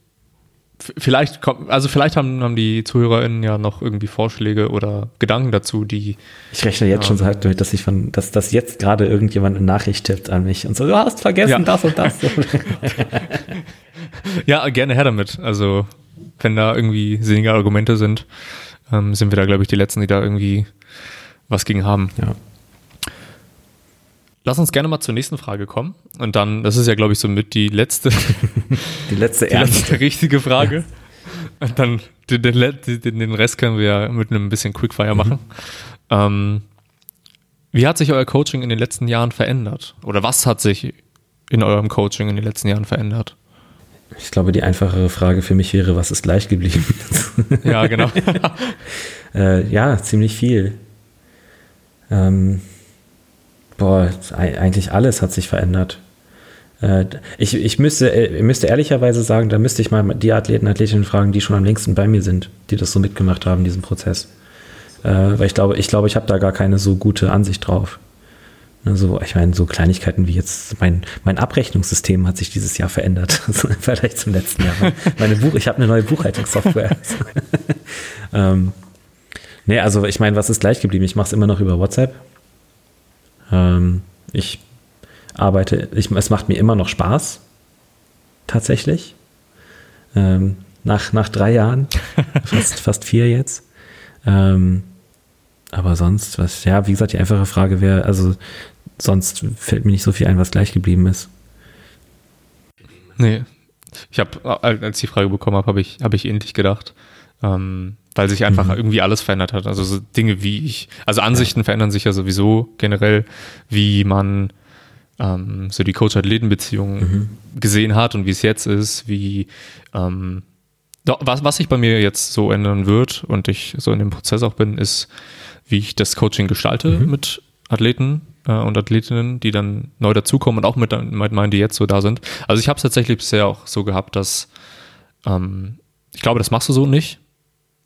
S1: vielleicht kommt, also vielleicht haben, haben die ZuhörerInnen ja noch irgendwie Vorschläge oder Gedanken dazu, die.
S2: Ich rechne jetzt ähm, schon so damit, dass ich von, dass, dass jetzt gerade irgendjemand eine Nachricht tippt an mich und so, du hast vergessen ja. das und das.
S1: ja, gerne her damit. Also, wenn da irgendwie sinnige Argumente sind, ähm, sind wir da, glaube ich, die Letzten, die da irgendwie was gegen haben.
S2: Ja.
S1: Lass uns gerne mal zur nächsten Frage kommen. Und dann, das ist ja, glaube ich, somit die letzte,
S2: die letzte,
S1: die letzte richtige Frage. Ja. Und dann den, den, den, Rest können wir ja mit einem bisschen Quickfire mhm. machen. Ähm, wie hat sich euer Coaching in den letzten Jahren verändert? Oder was hat sich in eurem Coaching in den letzten Jahren verändert?
S2: Ich glaube, die einfachere Frage für mich wäre, was ist gleich geblieben?
S1: ja, genau.
S2: äh, ja, ziemlich viel. Ähm, Boah, eigentlich alles hat sich verändert. Äh, ich, ich müsste, äh, müsste ehrlicherweise sagen, da müsste ich mal die Athleten, Athletinnen fragen, die schon am längsten bei mir sind, die das so mitgemacht haben, diesen Prozess. Äh, weil ich glaube, ich glaube, ich habe da gar keine so gute Ansicht drauf. Also, ich meine, so Kleinigkeiten wie jetzt mein, mein Abrechnungssystem hat sich dieses Jahr verändert, vielleicht zum letzten Jahr. Meine Buch, ich habe eine neue Buchhaltungssoftware. ähm, nee, also ich meine, was ist gleich geblieben? Ich mache es immer noch über WhatsApp. Ähm, ich arbeite, ich, es macht mir immer noch Spaß, tatsächlich. Ähm, nach, nach drei Jahren, fast, fast vier jetzt. Ähm, aber sonst, was, ja, wie gesagt, die einfache Frage wäre, also sonst fällt mir nicht so viel ein, was gleich geblieben ist.
S1: Nee. Ich habe, als ich die Frage bekommen habe, habe ich, hab ich ähnlich gedacht. Ähm, weil sich einfach mhm. irgendwie alles verändert hat. Also so Dinge wie ich, also Ansichten ja. verändern sich ja sowieso generell, wie man ähm, so die Coach-Athleten-Beziehung mhm. gesehen hat und wie es jetzt ist, wie ähm, was, was sich bei mir jetzt so ändern wird und ich so in dem Prozess auch bin, ist, wie ich das Coaching gestalte mhm. mit Athleten äh, und Athletinnen, die dann neu dazukommen und auch mit, mit meinen, die jetzt so da sind. Also ich habe es tatsächlich bisher auch so gehabt, dass ähm, ich glaube, das machst du so nicht,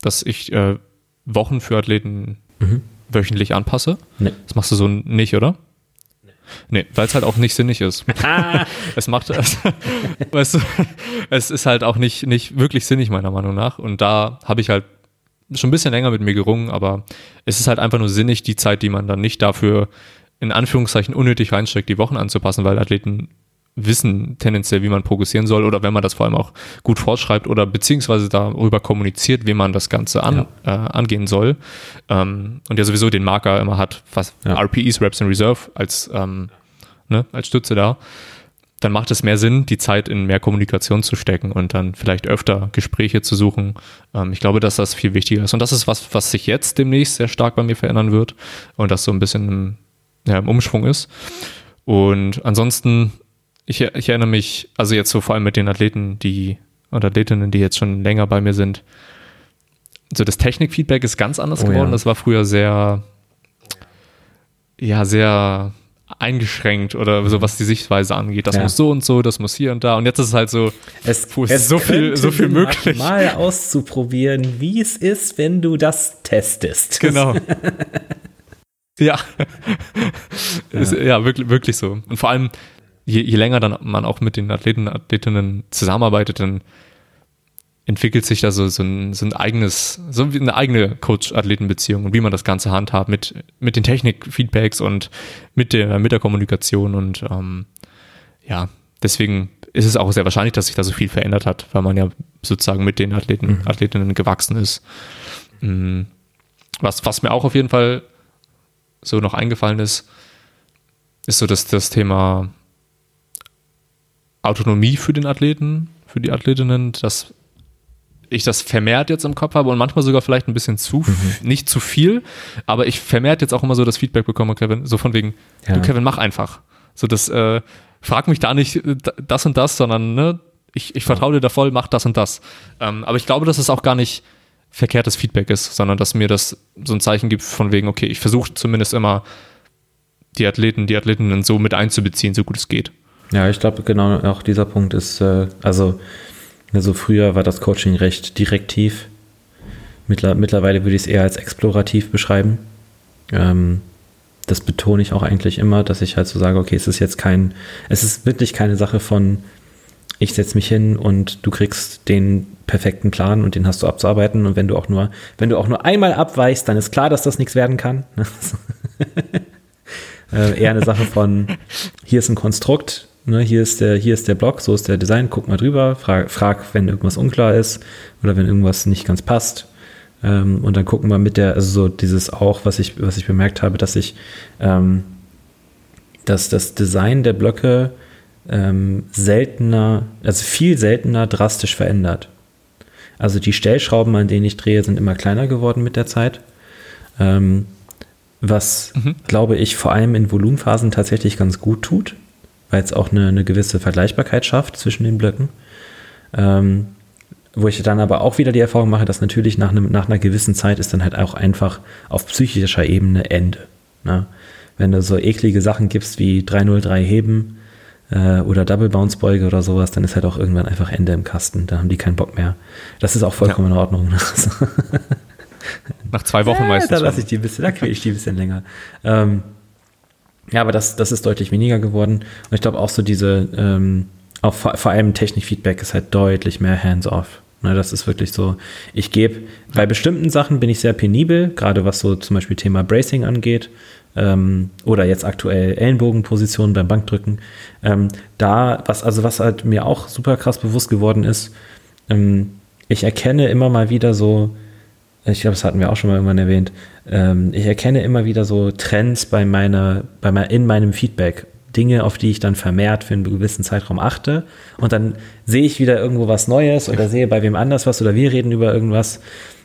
S1: dass ich äh, Wochen für Athleten mhm. wöchentlich anpasse. Nee. Das machst du so nicht, oder? Nee, weil es halt auch nicht sinnig ist. es macht, es, weißt du, es ist halt auch nicht, nicht wirklich sinnig, meiner Meinung nach. Und da habe ich halt schon ein bisschen länger mit mir gerungen, aber es ist halt einfach nur sinnig, die Zeit, die man dann nicht dafür in Anführungszeichen unnötig reinsteckt, die Wochen anzupassen, weil Athleten wissen tendenziell, wie man progressieren soll oder wenn man das vor allem auch gut vorschreibt oder beziehungsweise darüber kommuniziert, wie man das Ganze an, ja. äh, angehen soll. Ähm, und ja sowieso den Marker immer hat, was ja. RPEs, Reps in Reserve als, ähm, ne, als Stütze da, dann macht es mehr Sinn, die Zeit in mehr Kommunikation zu stecken und dann vielleicht öfter Gespräche zu suchen. Ähm, ich glaube, dass das viel wichtiger ist. Und das ist was, was sich jetzt demnächst sehr stark bei mir verändern wird und das so ein bisschen im, ja, im Umschwung ist. Und ansonsten ich, ich erinnere mich, also jetzt so vor allem mit den Athleten, die oder Athletinnen, die jetzt schon länger bei mir sind, so das Technikfeedback ist ganz anders oh, geworden. Ja. Das war früher sehr, ja, sehr eingeschränkt oder so, was die Sichtweise angeht. Das ja. muss so und so, das muss hier und da. Und jetzt ist es halt so,
S2: es, es ist so viel, so viel möglich. Mal auszuprobieren, wie es ist, wenn du das testest.
S1: Genau. ja. ja. Ist, ja, wirklich, wirklich so. Und vor allem, je, je länger dann man auch mit den Athleten, Athletinnen zusammenarbeitet, dann entwickelt sich da so, so, ein, so ein eigenes, so eine eigene Coach-Athleten-Beziehung und wie man das Ganze handhabt mit, mit den Technik-Feedbacks und mit der, mit der Kommunikation und ähm, ja, deswegen ist es auch sehr wahrscheinlich, dass sich da so viel verändert hat, weil man ja sozusagen mit den Athleten, mhm. Athletinnen gewachsen ist. Mhm. Was, was mir auch auf jeden Fall so noch eingefallen ist, ist so dass das Thema Autonomie für den Athleten, für die Athletinnen, dass ich das vermehrt jetzt im Kopf habe und manchmal sogar vielleicht ein bisschen zu, mhm. nicht zu viel, aber ich vermehrt jetzt auch immer so das Feedback bekomme, Kevin, so von wegen, ja. du Kevin, mach einfach. So das, äh, frag mich da nicht äh, das und das, sondern ne, ich, ich vertraue dir da voll, mach das und das. Ähm, aber ich glaube, dass es auch gar nicht verkehrtes Feedback ist, sondern dass mir das so ein Zeichen gibt von wegen, okay, ich versuche zumindest immer die Athleten, die Athletinnen so mit einzubeziehen, so gut es geht.
S2: Ja, ich glaube, genau auch dieser Punkt ist, äh, also, also früher war das Coaching recht direktiv. Mittler, mittlerweile würde ich es eher als explorativ beschreiben. Ähm, das betone ich auch eigentlich immer, dass ich halt so sage, okay, es ist jetzt kein, es ist wirklich keine Sache von, ich setze mich hin und du kriegst den perfekten Plan und den hast du abzuarbeiten und wenn du auch nur, wenn du auch nur einmal abweichst, dann ist klar, dass das nichts werden kann. äh, eher eine Sache von, hier ist ein Konstrukt, Ne, hier, ist der, hier ist der Block, so ist der Design, guck mal drüber, frag, frag wenn irgendwas unklar ist oder wenn irgendwas nicht ganz passt. Ähm, und dann gucken wir mit der, also so dieses auch, was ich, was ich bemerkt habe, dass ich, ähm, dass das Design der Blöcke ähm, seltener, also viel seltener drastisch verändert. Also die Stellschrauben, an denen ich drehe, sind immer kleiner geworden mit der Zeit. Ähm, was, mhm. glaube ich, vor allem in Volumenphasen tatsächlich ganz gut tut weil es auch eine, eine, gewisse Vergleichbarkeit schafft zwischen den Blöcken. Ähm, wo ich dann aber auch wieder die Erfahrung mache, dass natürlich nach, einem, nach einer gewissen Zeit ist dann halt auch einfach auf psychischer Ebene Ende. Ne? Wenn du so eklige Sachen gibst wie 303 Heben äh, oder Double Bounce Beuge oder sowas, dann ist halt auch irgendwann einfach Ende im Kasten. Da haben die keinen Bock mehr. Das ist auch vollkommen ja. in Ordnung.
S1: nach zwei Wochen ja, meistens.
S2: Da lasse ich die ein bisschen, da quäle ich die ein bisschen länger. Ähm, ja, aber das, das ist deutlich weniger geworden. Und ich glaube auch so diese, ähm, auch vor, vor allem Technikfeedback ist halt deutlich mehr hands-off. Ne, das ist wirklich so, ich gebe, bei bestimmten Sachen bin ich sehr penibel, gerade was so zum Beispiel Thema Bracing angeht ähm, oder jetzt aktuell Ellenbogenpositionen beim Bankdrücken. Ähm, da, was, also was halt mir auch super krass bewusst geworden ist, ähm, ich erkenne immer mal wieder so, ich glaube, das hatten wir auch schon mal irgendwann erwähnt, ähm, ich erkenne immer wieder so Trends bei meiner, bei mein, in meinem Feedback. Dinge, auf die ich dann vermehrt für einen gewissen Zeitraum achte. Und dann sehe ich wieder irgendwo was Neues oder sehe bei wem anders was oder wir reden über irgendwas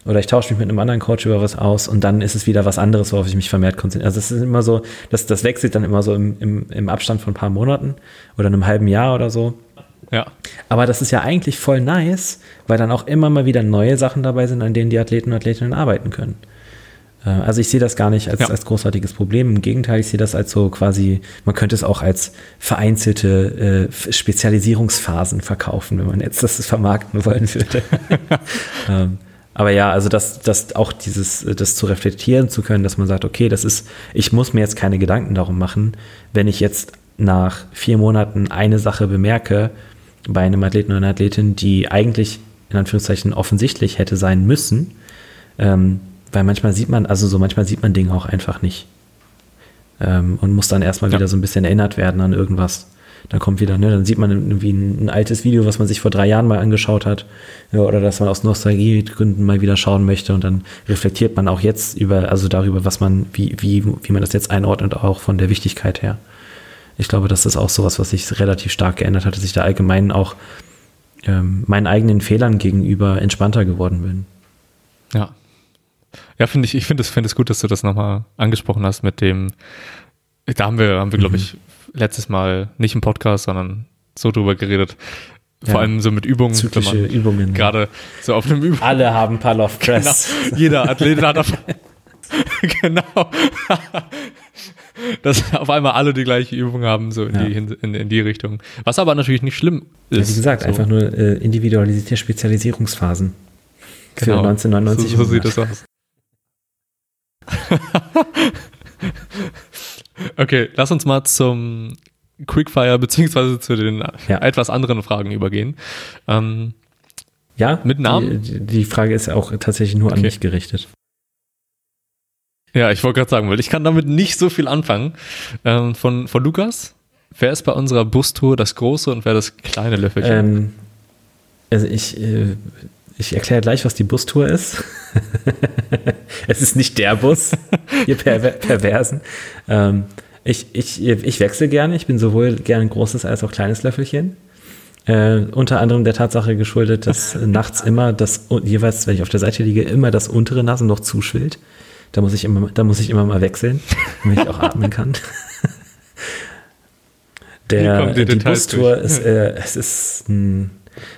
S2: oder ich tausche mich mit einem anderen Coach über was aus und dann ist es wieder was anderes, worauf ich mich vermehrt konzentriere. Also es ist immer so, das, das wechselt dann immer so im, im, im Abstand von ein paar Monaten oder einem halben Jahr oder so.
S1: Ja.
S2: Aber das ist ja eigentlich voll nice, weil dann auch immer mal wieder neue Sachen dabei sind, an denen die Athleten und Athletinnen arbeiten können. Äh, also ich sehe das gar nicht als, ja. als großartiges Problem. Im Gegenteil, ich sehe das als so quasi, man könnte es auch als vereinzelte äh, Spezialisierungsphasen verkaufen, wenn man jetzt das vermarkten wollen würde. ähm, aber ja, also das, das auch dieses, das zu reflektieren zu können, dass man sagt, okay, das ist, ich muss mir jetzt keine Gedanken darum machen, wenn ich jetzt nach vier Monaten eine Sache bemerke bei einem Athleten oder einer Athletin, die eigentlich in Anführungszeichen offensichtlich hätte sein müssen, ähm, weil manchmal sieht man, also so manchmal sieht man Dinge auch einfach nicht ähm, und muss dann erstmal ja. wieder so ein bisschen erinnert werden an irgendwas. Dann kommt wieder, ne, dann sieht man irgendwie ein, ein, altes Video, was man sich vor drei Jahren mal angeschaut hat, ja, oder dass man aus Nostalgiegründen mal wieder schauen möchte und dann reflektiert man auch jetzt über, also darüber, was man, wie, wie, wie man das jetzt einordnet, auch von der Wichtigkeit her. Ich glaube, das ist auch sowas, was sich relativ stark geändert hat, dass ich da allgemein auch ähm, meinen eigenen Fehlern gegenüber entspannter geworden bin.
S1: Ja. Ja, finde ich, ich finde es, finde es gut, dass du das nochmal angesprochen hast mit dem, da haben wir, haben wir, glaube mhm. ich, letztes Mal nicht im Podcast, sondern so drüber geredet. Vor ja. allem so mit Übungen.
S2: Zyklische Übungen.
S1: Gerade so auf einem
S2: Übung. Alle haben Palloff Press.
S1: Genau. Jeder Athlet hat auf, genau. Dass auf einmal alle die gleiche Übung haben, so in, ja. die, in, in, die Richtung. Was aber natürlich nicht schlimm ist.
S2: Ja, wie gesagt, so. einfach nur äh, individualisierte Spezialisierungsphasen. Für genau. 1999.
S1: So, so sieht das aus. okay, lass uns mal zum Quickfire beziehungsweise zu den ja. etwas anderen Fragen übergehen. Ähm,
S2: ja, mit Namen? Die, die, Frage ist auch tatsächlich nur okay. an mich gerichtet.
S1: Ja, ich wollte gerade sagen, weil ich kann damit nicht so viel anfangen. Ähm, von, von Lukas, wer ist bei unserer Bustour das große und wer das kleine Löffelchen?
S2: Ähm, also ich, äh, ich erkläre gleich, was die Bustour ist. es ist nicht der Bus, ihr Perver Perversen. Ähm, ich, ich, ich wechsle gerne. Ich bin sowohl gerne ein großes als auch kleines Löffelchen. Äh, unter anderem der Tatsache geschuldet, dass nachts immer das, jeweils, wenn ich auf der Seite liege, immer das untere Nasenloch zuschwillt. Da muss ich immer, da muss ich immer mal wechseln, damit ich auch atmen kann. Der, die, die Bustour ist, äh, es ist ein,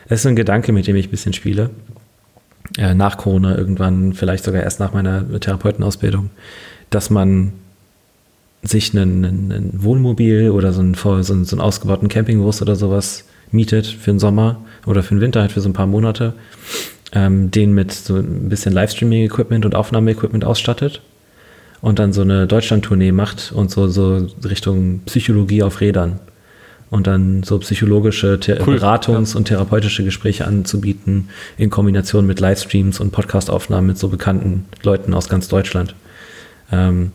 S2: es ist ein Gedanke, mit dem ich ein bisschen spiele. Äh, nach Corona irgendwann, vielleicht sogar erst nach meiner Therapeutenausbildung, dass man sich einen, einen Wohnmobil oder so einen, so einen, so einen ausgebauten Campingbus oder sowas mietet für den Sommer oder für den Winter halt für so ein paar Monate, ähm, den mit so ein bisschen Livestreaming-Equipment und Aufnahme-Equipment ausstattet und dann so eine Deutschland-Tournee macht und so, so Richtung Psychologie auf Rädern und dann so psychologische cool, Beratungs- ja. und therapeutische Gespräche anzubieten in Kombination mit Livestreams und Podcastaufnahmen mit so bekannten Leuten aus ganz Deutschland. Ähm,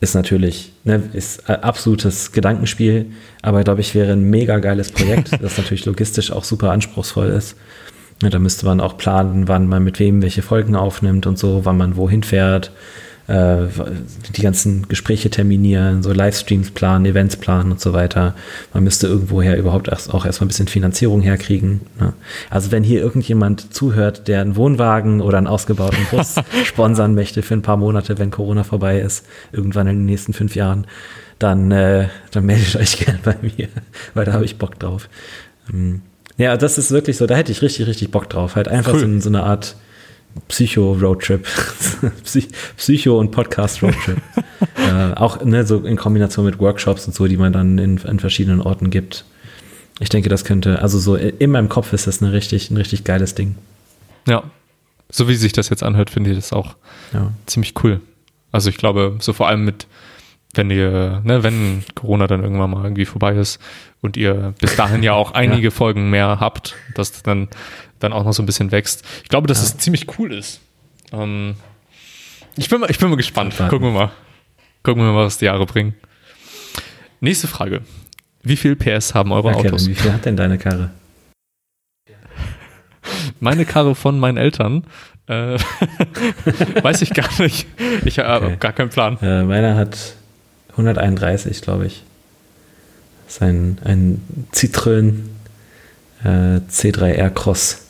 S2: ist natürlich, ne, ist absolutes Gedankenspiel, aber glaube ich, wäre ein mega geiles Projekt, das natürlich logistisch auch super anspruchsvoll ist. Ja, da müsste man auch planen, wann man mit wem welche Folgen aufnimmt und so, wann man wohin fährt, äh, die ganzen Gespräche terminieren, so Livestreams planen, Events planen und so weiter. Man müsste irgendwoher überhaupt erst, auch erstmal ein bisschen Finanzierung herkriegen. Ne? Also wenn hier irgendjemand zuhört, der einen Wohnwagen oder einen ausgebauten Bus sponsern möchte für ein paar Monate, wenn Corona vorbei ist, irgendwann in den nächsten fünf Jahren, dann, äh, dann meldet euch gerne bei mir, weil da habe ich Bock drauf. Ähm, ja, das ist wirklich so, da hätte ich richtig, richtig Bock drauf. Halt einfach cool. so, so eine Art Psycho-Roadtrip. Psycho- und Podcast-Roadtrip. äh, auch ne, so in Kombination mit Workshops und so, die man dann in, in, verschiedenen Orten gibt. Ich denke, das könnte, also so in meinem Kopf ist das eine richtig, ein richtig geiles Ding.
S1: Ja. So wie sich das jetzt anhört, finde ich das auch ja. ziemlich cool. Also ich glaube, so vor allem mit, wenn ihr, ne, wenn Corona dann irgendwann mal irgendwie vorbei ist und ihr bis dahin ja auch einige ja. Folgen mehr habt, dass dann dann auch noch so ein bisschen wächst. Ich glaube, dass ja. es ziemlich cool ist. Ähm, ich, bin mal, ich bin mal gespannt. Gucken wir mal. Gucken wir mal, was die Jahre bringen. Nächste Frage. Wie viel PS haben eure ja, Autos?
S2: Kevin, wie viel hat denn deine Karre?
S1: Meine Karre von meinen Eltern. Äh, weiß ich gar nicht. Ich habe okay. gar keinen Plan.
S2: Äh, meiner hat 131, glaube ich. Das ist ein, ein äh, C3R Cross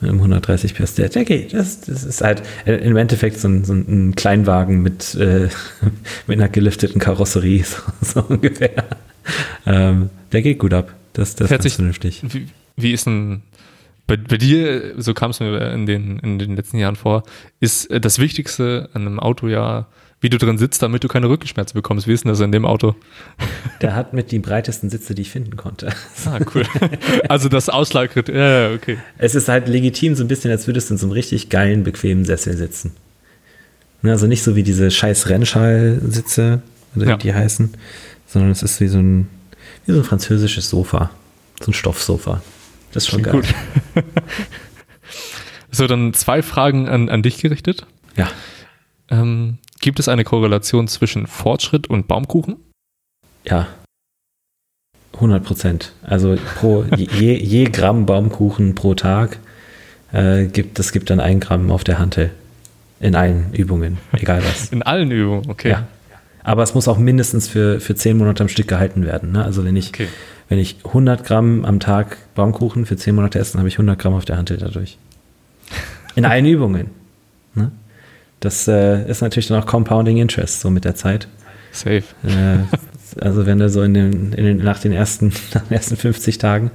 S2: mit einem 130 PS. Der, der geht. Das, das ist halt im Endeffekt so ein, so ein Kleinwagen mit, äh, mit einer gelifteten Karosserie, so, so ungefähr. Ähm, der geht gut ab. Das, das
S1: ist vernünftig. Wie, wie ist ein bei, bei, dir, so kam es mir in den, in den letzten Jahren vor, ist das Wichtigste an einem Auto ja wie du drin sitzt, damit du keine Rückenschmerzen bekommst. Wie ist denn das in dem Auto?
S2: Der hat mit die breitesten Sitze, die ich finden konnte.
S1: Ah, cool. Also das Auslagekriterium, ja, okay.
S2: Es ist halt legitim so ein bisschen, als würdest du in so einem richtig geilen, bequemen Sessel sitzen. Ne, also nicht so wie diese scheiß Rennschall-Sitze, oder ja. wie die heißen, sondern es ist wie so ein, wie so ein französisches Sofa. So ein Stoffsofa. Das ist schon Klingt geil. Gut.
S1: so, dann zwei Fragen an, an dich gerichtet.
S2: Ja.
S1: Ähm, Gibt es eine Korrelation zwischen Fortschritt und Baumkuchen?
S2: Ja. 100 Prozent. Also pro, je, je Gramm Baumkuchen pro Tag äh, gibt, das gibt dann ein Gramm auf der Hantel. In allen Übungen, egal was.
S1: In allen Übungen, okay. Ja.
S2: Aber es muss auch mindestens für, für 10 Monate am Stück gehalten werden. Ne? Also wenn ich, okay. wenn ich 100 Gramm am Tag Baumkuchen für 10 Monate esse, dann habe ich 100 Gramm auf der Hantel dadurch. In allen Übungen. Das äh, ist natürlich dann auch Compounding Interest, so mit der Zeit.
S1: Safe.
S2: Äh, also wenn du so in den, in den, nach, den ersten, nach den ersten 50 Tagen,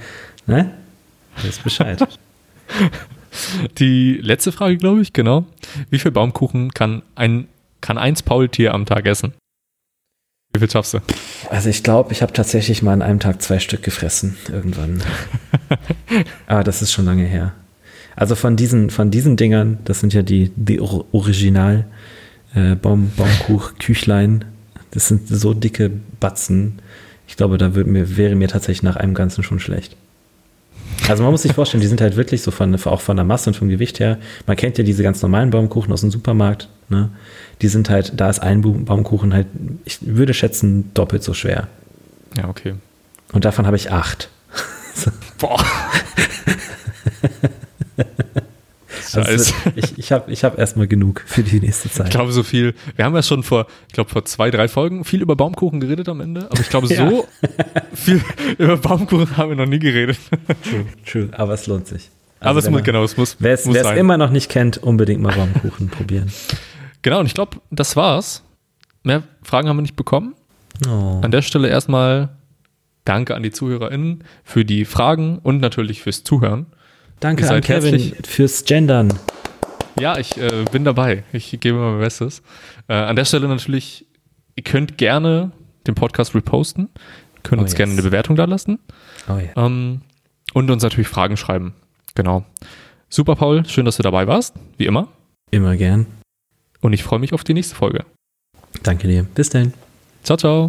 S2: ne? Ist Bescheid.
S1: Die letzte Frage, glaube ich, genau. Wie viel Baumkuchen kann ein, kann eins Paultier am Tag essen? Wie viel schaffst du?
S2: Also ich glaube, ich habe tatsächlich mal an einem Tag zwei Stück gefressen, irgendwann. Aber das ist schon lange her. Also von diesen, von diesen Dingern, das sind ja die, die Original äh, Baum, Baumkuch-Küchlein. Das sind so dicke Batzen. Ich glaube, da mir, wäre mir tatsächlich nach einem Ganzen schon schlecht. Also man muss sich vorstellen, die sind halt wirklich so von, auch von der Masse und vom Gewicht her. Man kennt ja diese ganz normalen Baumkuchen aus dem Supermarkt. Ne? Die sind halt, da ist ein Baumkuchen halt, ich würde schätzen, doppelt so schwer.
S1: Ja, okay.
S2: Und davon habe ich acht. Boah. Also ich ich habe ich hab erstmal genug für die nächste Zeit.
S1: Ich glaube, so viel. Wir haben ja schon vor, ich glaube, vor zwei, drei Folgen viel über Baumkuchen geredet am Ende. Aber ich glaube, ja. so viel über Baumkuchen haben wir noch nie geredet.
S2: True, true. Aber es lohnt sich.
S1: Also aber es muss, genau, es muss.
S2: Wer es immer noch nicht kennt, unbedingt mal Baumkuchen probieren.
S1: Genau, und ich glaube, das war's. Mehr Fragen haben wir nicht bekommen. Oh. An der Stelle erstmal Danke an die ZuhörerInnen für die Fragen und natürlich fürs Zuhören.
S2: Danke an Kevin herzlich. fürs Gendern.
S1: Ja, ich äh, bin dabei. Ich gebe mein Bestes. Äh, an der Stelle natürlich, ihr könnt gerne den Podcast reposten. Könnt oh uns yes. gerne eine Bewertung da lassen. Oh yeah. ähm, und uns natürlich Fragen schreiben. Genau. Super, Paul. Schön, dass du dabei warst. Wie immer.
S2: Immer gern.
S1: Und ich freue mich auf die nächste Folge.
S2: Danke dir. Bis dann.
S1: Ciao, ciao.